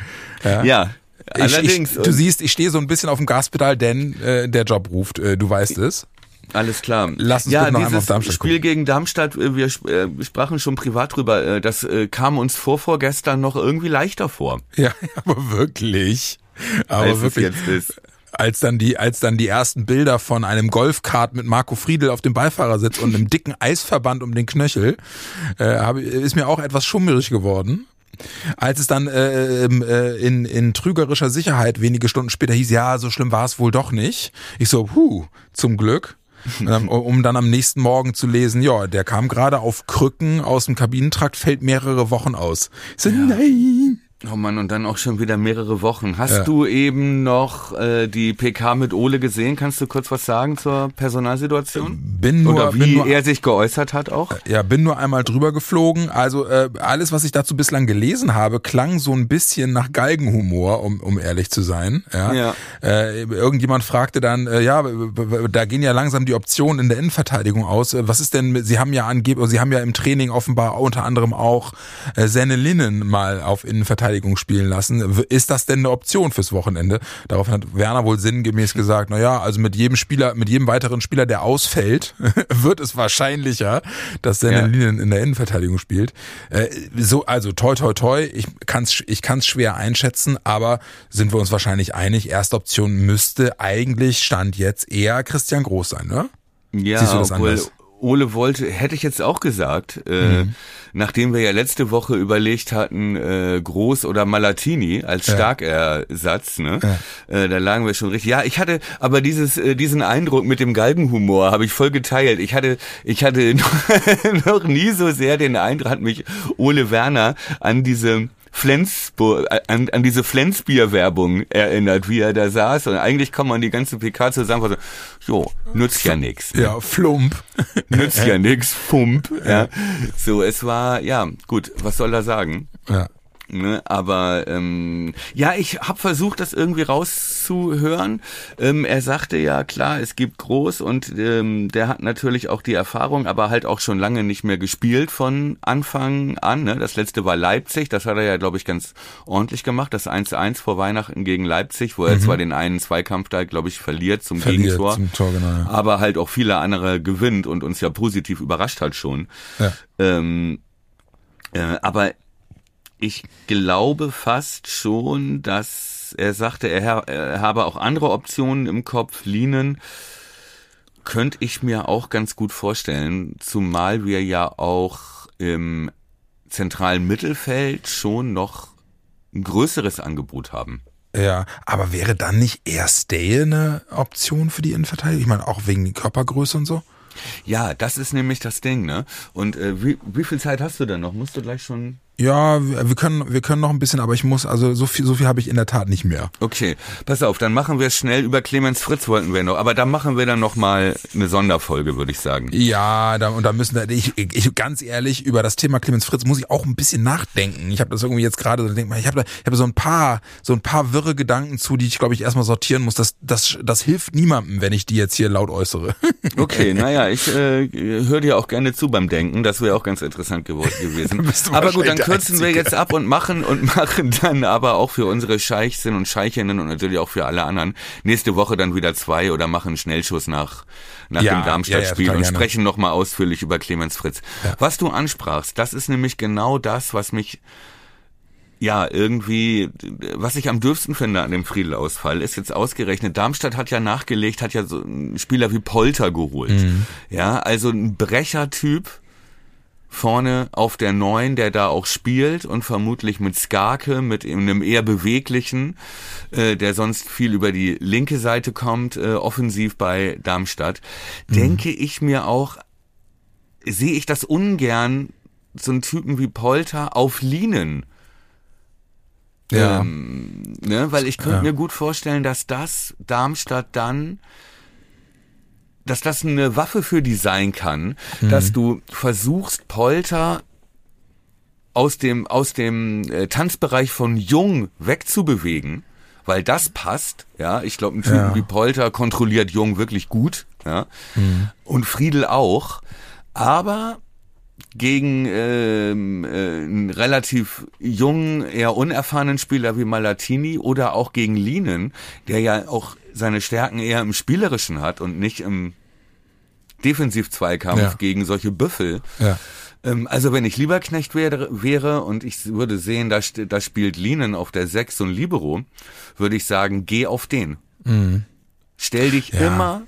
Ja. ja. Allerdings. Ich, ich, du siehst, ich stehe so ein bisschen auf dem Gaspedal, denn äh, der Job ruft. Äh, du weißt es. Alles klar. Lass uns ja, bitte noch einmal auf Darmstadt Spiel gucken. gegen Darmstadt, äh, wir äh, sprachen schon privat drüber, äh, das kam uns vor vorgestern noch irgendwie leichter vor. Ja, aber wirklich. Aber wirklich. Als dann die, als dann die ersten Bilder von einem Golfkart mit Marco Friedel auf dem Beifahrersitz und einem dicken Eisverband um den Knöchel, äh, hab, ist mir auch etwas schummerig geworden. Als es dann äh, äh, in, in trügerischer Sicherheit wenige Stunden später hieß, ja, so schlimm war es wohl doch nicht. Ich so, huh, zum Glück. um dann am nächsten Morgen zu lesen, ja, der kam gerade auf Krücken aus dem Kabinentrakt, fällt mehrere Wochen aus. Ich so, ja. nein. Oh Mann, und dann auch schon wieder mehrere Wochen. Hast ja. du eben noch äh, die PK mit Ole gesehen? Kannst du kurz was sagen zur Personalsituation? Bin nur, Oder wie bin nur, er sich geäußert hat auch? Ja, bin nur einmal drüber geflogen. Also äh, alles, was ich dazu bislang gelesen habe, klang so ein bisschen nach Galgenhumor, um, um ehrlich zu sein. Ja. ja. Äh, irgendjemand fragte dann, äh, ja, da gehen ja langsam die Optionen in der Innenverteidigung aus. Äh, was ist denn, Sie haben ja angeblich, Sie haben ja im Training offenbar unter anderem auch äh, Senne Linnen mal auf Innenverteidigung Innenverteidigung spielen lassen. Ist das denn eine Option fürs Wochenende? Darauf hat Werner wohl sinngemäß gesagt, na ja, also mit jedem Spieler, mit jedem weiteren Spieler, der ausfällt, wird es wahrscheinlicher, dass der ja. Linien in der Innenverteidigung spielt. Äh, so, also toi toi toi, ich kann's, ich kann's schwer einschätzen, aber sind wir uns wahrscheinlich einig, erste Option müsste eigentlich Stand jetzt eher Christian Groß sein, ne? Ja, obwohl, Ole wollte, hätte ich jetzt auch gesagt, äh, mhm. nachdem wir ja letzte Woche überlegt hatten, äh, Groß oder Malatini als. Starkersatz, ne? Ja. Äh, da lagen wir schon richtig. Ja, ich hatte aber dieses, äh, diesen Eindruck mit dem Galgenhumor habe ich voll geteilt. Ich hatte, ich hatte noch nie so sehr den Eindruck, hat mich Ole Werner an diese Flensburg, an, an diese Flensbier-Werbung erinnert, wie er da saß. Und eigentlich kann man die ganze PK zusammenfassen. Jo, nützt ja nix. Ja, Flump. Nützt ja nix, Pump. Ja. So, es war, ja, gut, was soll er sagen? Ja. Ne, aber ähm, ja, ich habe versucht, das irgendwie rauszuhören. Ähm, er sagte ja, klar, es gibt Groß und ähm, der hat natürlich auch die Erfahrung, aber halt auch schon lange nicht mehr gespielt von Anfang an. Ne? Das letzte war Leipzig, das hat er ja, glaube ich, ganz ordentlich gemacht. Das 1-1 vor Weihnachten gegen Leipzig, wo er Mhm. zwar den einen Zweikampf da, glaube ich, verliert zum Verliert Gegentor, zum Tor, genau. Ja. aber halt auch viele andere gewinnt und uns ja positiv überrascht hat schon. Ja. Ähm, äh, aber ich glaube fast schon, dass er sagte, er, er habe auch andere Optionen im Kopf. Lienen könnte ich mir auch ganz gut vorstellen, zumal wir ja auch im zentralen Mittelfeld schon noch ein größeres Angebot haben. Ja, aber wäre dann nicht eher Stay eine Option für die Innenverteidigung? Ich meine, auch wegen Körpergröße und so? Ja, das ist nämlich das Ding, ne? Und äh, wie, wie viel Zeit hast du denn noch? Musst du gleich schon Ja, wir können, wir können noch ein bisschen, aber ich muss, also so viel, so viel habe ich in der Tat nicht mehr. Okay, pass auf, dann machen wir es schnell. Über Clemens Fritz wollten wir noch, aber da machen wir dann noch mal eine Sonderfolge, würde ich sagen. Ja, da, und da müssen wir, ich, ich ganz ehrlich, über das Thema Clemens Fritz muss ich auch ein bisschen nachdenken. Ich habe das irgendwie jetzt gerade so, ich habe da, ich habe so ein paar, so ein paar wirre Gedanken zu, die ich glaube ich erstmal sortieren muss. Das, das, das hilft niemandem, wenn ich die jetzt hier laut äußere. Okay, naja, ich äh, höre dir auch gerne zu beim Denken. Das wäre auch ganz interessant gewo- gewesen. Aber gut, dann kürzen wir jetzt ab und machen und machen dann aber auch für unsere Scheichsinnen und Scheichinnen und natürlich auch für alle anderen nächste Woche dann wieder zwei oder machen einen Schnellschuss nach nach Ja, dem Darmstadt-Spiel ja, ja, und gerne. sprechen nochmal ausführlich über Clemens Fritz. Was du ansprachst, das ist nämlich genau das, was mich ja, irgendwie, was ich am dürfsten finde an dem Friedel-Ausfall, ist jetzt ausgerechnet, Darmstadt hat ja nachgelegt, hat ja so einen Spieler wie Polter geholt. Ja, also ein Brechertyp vorne auf der Neun, der da auch spielt und vermutlich mit Skarke, mit einem eher beweglichen, äh, der sonst viel über die linke Seite kommt, äh, offensiv bei Darmstadt, denke ich mir auch, sehe ich das ungern, so einen Typen wie Polter auf Linen Ja. ähm, ne, weil ich könnte Ja. mir gut vorstellen, dass das Darmstadt dann, dass das eine Waffe für die sein kann, Mhm. dass du versuchst, Polter aus dem, aus dem äh, Tanzbereich von Jung wegzubewegen, weil das passt, ja. Ich glaube, ein Typen Ja. wie Polter kontrolliert Jung wirklich gut, ja. Mhm. Und Friedel auch. Aber gegen ähm, äh, einen relativ jungen, eher unerfahrenen Spieler wie Malatini oder auch gegen Linen, der ja auch seine Stärken eher im Spielerischen hat und nicht im Defensiv-Zweikampf Ja. gegen solche Büffel. Ja. Ähm, also wenn ich Lieberknecht wäre, wäre und ich würde sehen, da, da spielt Linen auf der 6 und Libero, würde ich sagen, geh auf den. Stell dich Mhm. Ja. immer,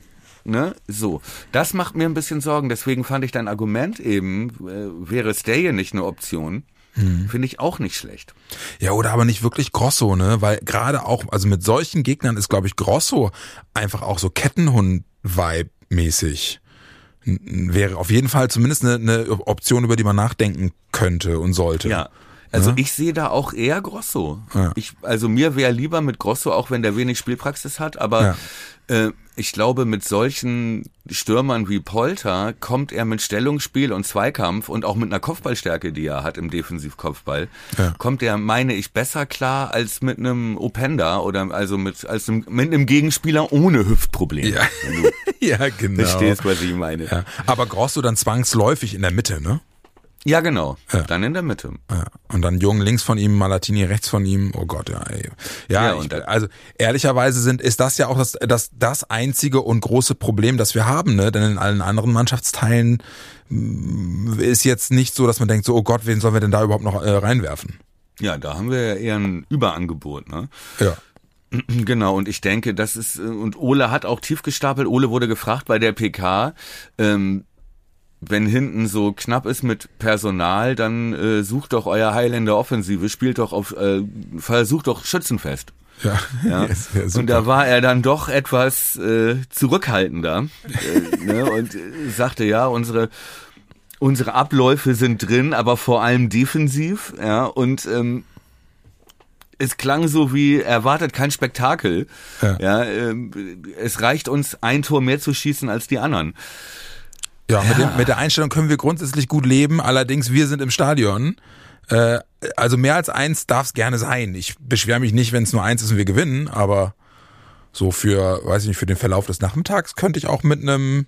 ne, so. Das macht mir ein bisschen Sorgen, deswegen fand ich dein Argument eben, äh, wäre Stay nicht eine Option, Mhm. finde ich auch nicht schlecht. Ja, oder aber nicht wirklich Grosso, ne? Weil gerade auch, also mit solchen Gegnern ist, glaube ich, Grosso einfach auch so Kettenhund-Vibe-mäßig. N- n- Wäre auf jeden Fall zumindest eine, eine Option, über die man nachdenken könnte und sollte. Ja. Also Ja. ich sehe da auch eher Grosso. Ja. Ich, also mir wäre lieber mit Grosso, auch wenn der wenig Spielpraxis hat, aber äh, ich glaube, mit solchen Stürmern wie Polter kommt er mit Stellungsspiel und Zweikampf und auch mit einer Kopfballstärke, die er hat im Defensivkopfball, Ja. kommt er, meine ich, besser klar als mit einem Openda oder also mit, als einem, mit einem Gegenspieler ohne Hüftprobleme. Ja. Du ja, genau. verstehst, was ich meine. Ja. Aber Grosso dann zwangsläufig in der Mitte, ne? Ja, genau. Ja. Dann in der Mitte. Ja. Und dann Jung links von ihm, Malatini rechts von ihm. Oh Gott, ja. Ey. Ja, Ja, und ich, dann- also ehrlicherweise sind ist das ja auch das, das das einzige und große Problem, das wir haben, ne? Denn in allen anderen Mannschaftsteilen mm, ist jetzt nicht so, dass man denkt, so oh Gott, wen sollen wir denn da überhaupt noch äh, reinwerfen? Ja, da haben wir ja eher ein Überangebot, ne? Ja. Genau, und ich denke, das ist, äh, und Ole hat auch tief gestapelt. Ole wurde gefragt bei der PK, ähm, wenn hinten so knapp ist mit Personal, dann äh, sucht doch euer Highlander Offensive, spielt doch auf, äh, versucht doch Schützenfest. Ja. Ja. Yes, ja, und da war er dann doch etwas äh, zurückhaltender äh, ne, und äh, sagte, ja, unsere unsere Abläufe sind drin, aber vor allem defensiv, ja, und ähm, es klang so wie erwartet kein Spektakel. Ja. Ja, ähm, es reicht uns ein Tor mehr zu schießen als die anderen. Ja, Mit, dem, mit der Einstellung können wir grundsätzlich gut leben. Allerdings, wir sind im Stadion. Äh, also mehr als eins darf es gerne sein. Ich beschwere mich nicht, wenn es nur eins ist und wir gewinnen, aber so für, weiß ich nicht, für den Verlauf des Nachmittags könnte ich auch mit einem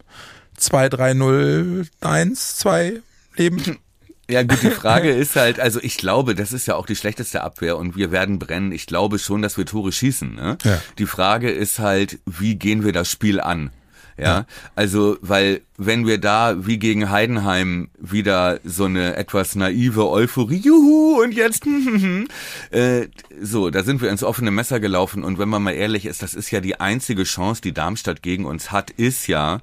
2-3-0 1 2 leben. Ja gut, die Frage ist halt, also ich glaube, das ist ja auch die schlechteste Abwehr und wir werden brennen. Ich glaube schon, dass wir Tore schießen. Ne? Ja. Die Frage ist halt, wie gehen wir das Spiel an? Ja, also, weil wenn wir da wie gegen Heidenheim wieder so eine etwas naive Euphorie, juhu, und jetzt, äh, so, da sind wir ins offene Messer gelaufen und wenn man mal ehrlich ist, das ist ja die einzige Chance, die Darmstadt gegen uns hat, ist ja,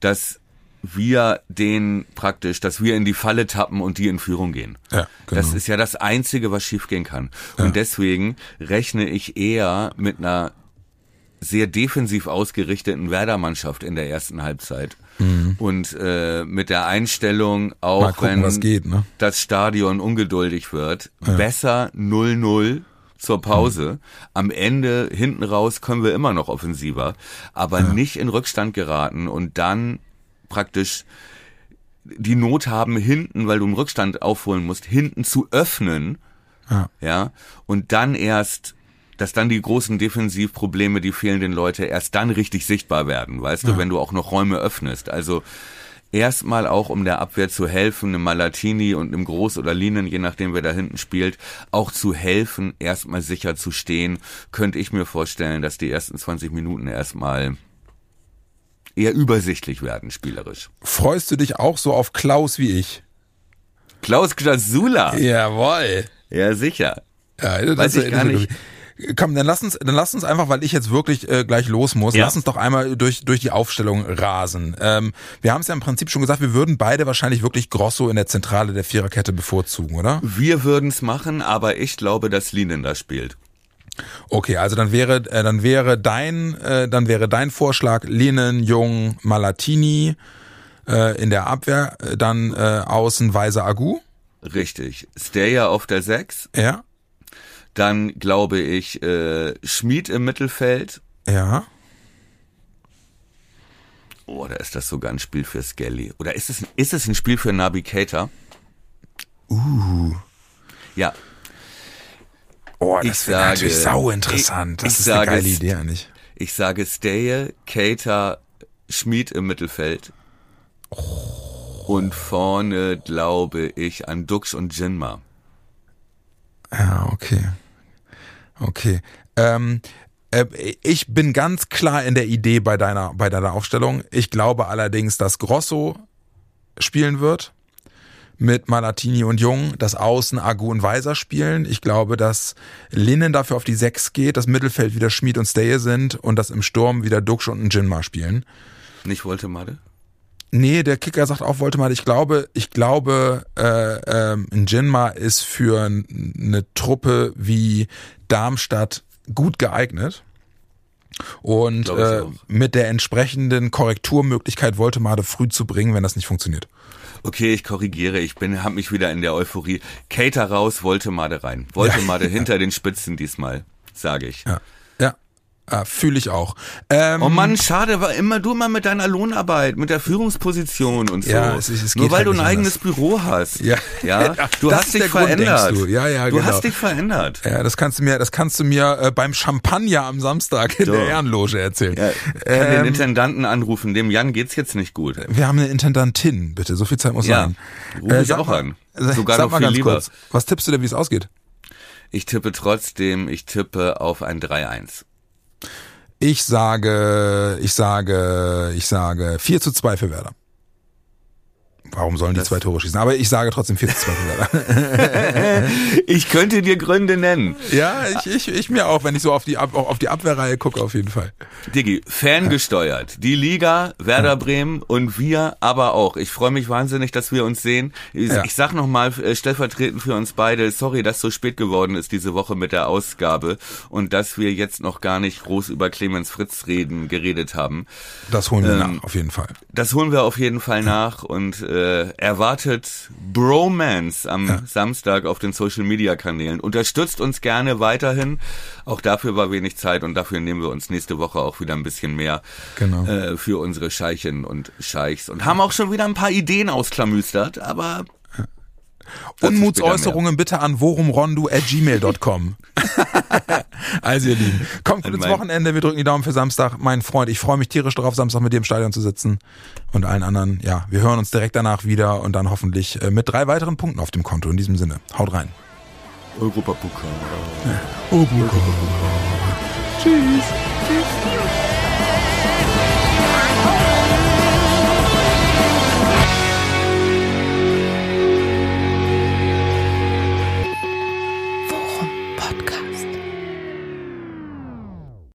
dass wir den praktisch, dass wir in die Falle tappen und die in Führung gehen. Ja, genau. Das ist ja das Einzige, was schiefgehen kann. Und deswegen rechne ich eher mit einer sehr defensiv ausgerichteten Werder-Mannschaft in der ersten Halbzeit. Und äh, mit der Einstellung, auch Mhm. Gucken, wenn geht, ne? das Stadion ungeduldig wird, besser 0-0 zur Pause. Mhm. Am Ende, hinten raus, können wir immer noch offensiver, aber nicht in Rückstand geraten und dann praktisch die Not haben, hinten, weil du einen Rückstand aufholen musst, hinten zu öffnen, Ja. ja, und dann erst, dass dann die großen Defensivprobleme, die fehlenden Leute erst dann richtig sichtbar werden, weißt du, wenn du auch noch Räume öffnest. Also erstmal auch, um der Abwehr zu helfen, einem Malatini und einem Groß oder Linen, je nachdem wer da hinten spielt, auch zu helfen, erstmal sicher zu stehen, könnte ich mir vorstellen, dass die ersten 20 Minuten erstmal eher übersichtlich werden, spielerisch. Freust du dich auch so auf Klaus wie ich? Klaus Krasula. Jawoll. Ja, sicher. Ja, das Weiß ich gar nicht. Komm, dann lass uns, dann lass uns einfach, weil ich jetzt wirklich äh, gleich los muss, Ja. lass uns doch einmal durch durch die Aufstellung rasen. Ähm, wir haben es ja im Prinzip schon gesagt, wir würden beide wahrscheinlich wirklich Grosso in der Zentrale der Viererkette bevorzugen, oder? Wir würden's machen, aber ich glaube, dass Linen da spielt. Okay, also dann wäre äh, dann wäre dein äh, dann wäre dein Vorschlag Linen, Jung, Malatini äh, in der Abwehr, äh, dann äh, außen Weiser Agu, Richtig. Steyer auf der 6. ja, Dann glaube ich äh, Schmied im Mittelfeld. ja. Oder ist das sogar ein Spiel für Skelly? Oder ist es, ist es ein Spiel für Nabi Keita? Uh. Ja, Oh, Ich das wäre sage- natürlich sau interessant. ich- Das ich ist eine sage geile es- Idee eigentlich. ich sage Steyer, Keita, Schmied im Mittelfeld. Und vorne glaube ich an Dux und Jinma. Ja, okay. Okay. Ähm, äh, ich bin ganz klar in der Idee bei deiner, bei deiner Aufstellung. Ich glaube allerdings, dass Grosso spielen wird mit Malatini und Jung, dass Außen Agu und Weiser spielen. Ich glaube, dass Linnen dafür auf die Sechs geht, das Mittelfeld wieder Schmid und Steye sind und dass im Sturm wieder Duxch und ein Jinma spielen. Nicht wollte Made? Nee, der Kicker sagt auch, wollte mal, ich glaube, ich glaube, äh, ähm, Jinma ist für eine Truppe wie Darmstadt gut geeignet. Und äh, mit der entsprechenden Korrekturmöglichkeit wollte Made früh zu bringen, wenn das nicht funktioniert. Okay, ich korrigiere. Ich bin, hab mich wieder in der Euphorie. Cater raus, wollte Made rein. Wollte Ja. Made hinter den Spitzen diesmal, sage ich. Ja, ja, äh, fühle ich auch. Ähm, Oh Mann, schade, war immer du mal mit deiner Lohnarbeit, mit der Führungsposition und so. Ja, es es Nur geht weil halt du ein nicht eigenes anders. Büro hast. Ja. ja? Du Das hast dich der Grund, verändert. denkst du. Ja, ja, Du genau. hast dich verändert. ja, das kannst du mir, das kannst du mir äh, beim Champagner am Samstag in So. der Ehrenloge erzählen. Ja, kann den Ähm, Intendanten anrufen, dem Jan geht's jetzt nicht gut. Wir haben eine Intendantin, bitte. So viel Zeit muss Ja, sein. ruf ich sag auch mal, an. Sogar sag noch mal viel ganz lieber. kurz. Was tippst du denn, wie es ausgeht? Ich tippe trotzdem, ich tippe auf ein 3-1. Ich sage, ich sage, ich sage 4 zu 2 für Werder. Warum sollen die Das- zwei Tore schießen? Aber ich sage trotzdem 4 zu 2 für Werder. Ich könnte dir Gründe nennen. ja, ich, ich, ich mir auch, wenn ich so auf die, Ab, auf die Abwehrreihe gucke, auf jeden Fall. Diggi, ferngesteuert. Die Liga, Werder Bremen und wir aber auch. Ich freue mich wahnsinnig, dass wir uns sehen. Ich, Ja. ich sag nochmal äh, stellvertretend für uns beide, sorry, dass so spät geworden ist diese Woche mit der Ausgabe und dass wir jetzt noch gar nicht groß über Clemens Fritz reden, geredet haben. Das holen wir Ähm, nach, auf jeden Fall. Das holen wir auf jeden Fall nach und äh, äh, erwartet Bromance am ja. Samstag auf den Social Media Kanälen. Unterstützt uns gerne weiterhin. Auch dafür war wenig Zeit und dafür nehmen wir uns nächste Woche auch wieder ein bisschen mehr genau. äh, für unsere Scheichen und Scheichs und haben auch schon wieder ein paar Ideen ausklamüstert, aber Unmutsäußerungen bitte an worumrondu@gmail.com. also ihr Lieben, kommt gut ins Wochenende. Wir drücken die Daumen für Samstag. Mein Freund, ich freue mich tierisch darauf, Samstag mit dir im Stadion zu sitzen und allen anderen. Ja, wir hören uns direkt danach wieder und dann hoffentlich äh, mit drei weiteren Punkten auf dem Konto. In diesem Sinne, haut rein. Europapokal. Ja. Europapokal. Tschüss. Tschüss.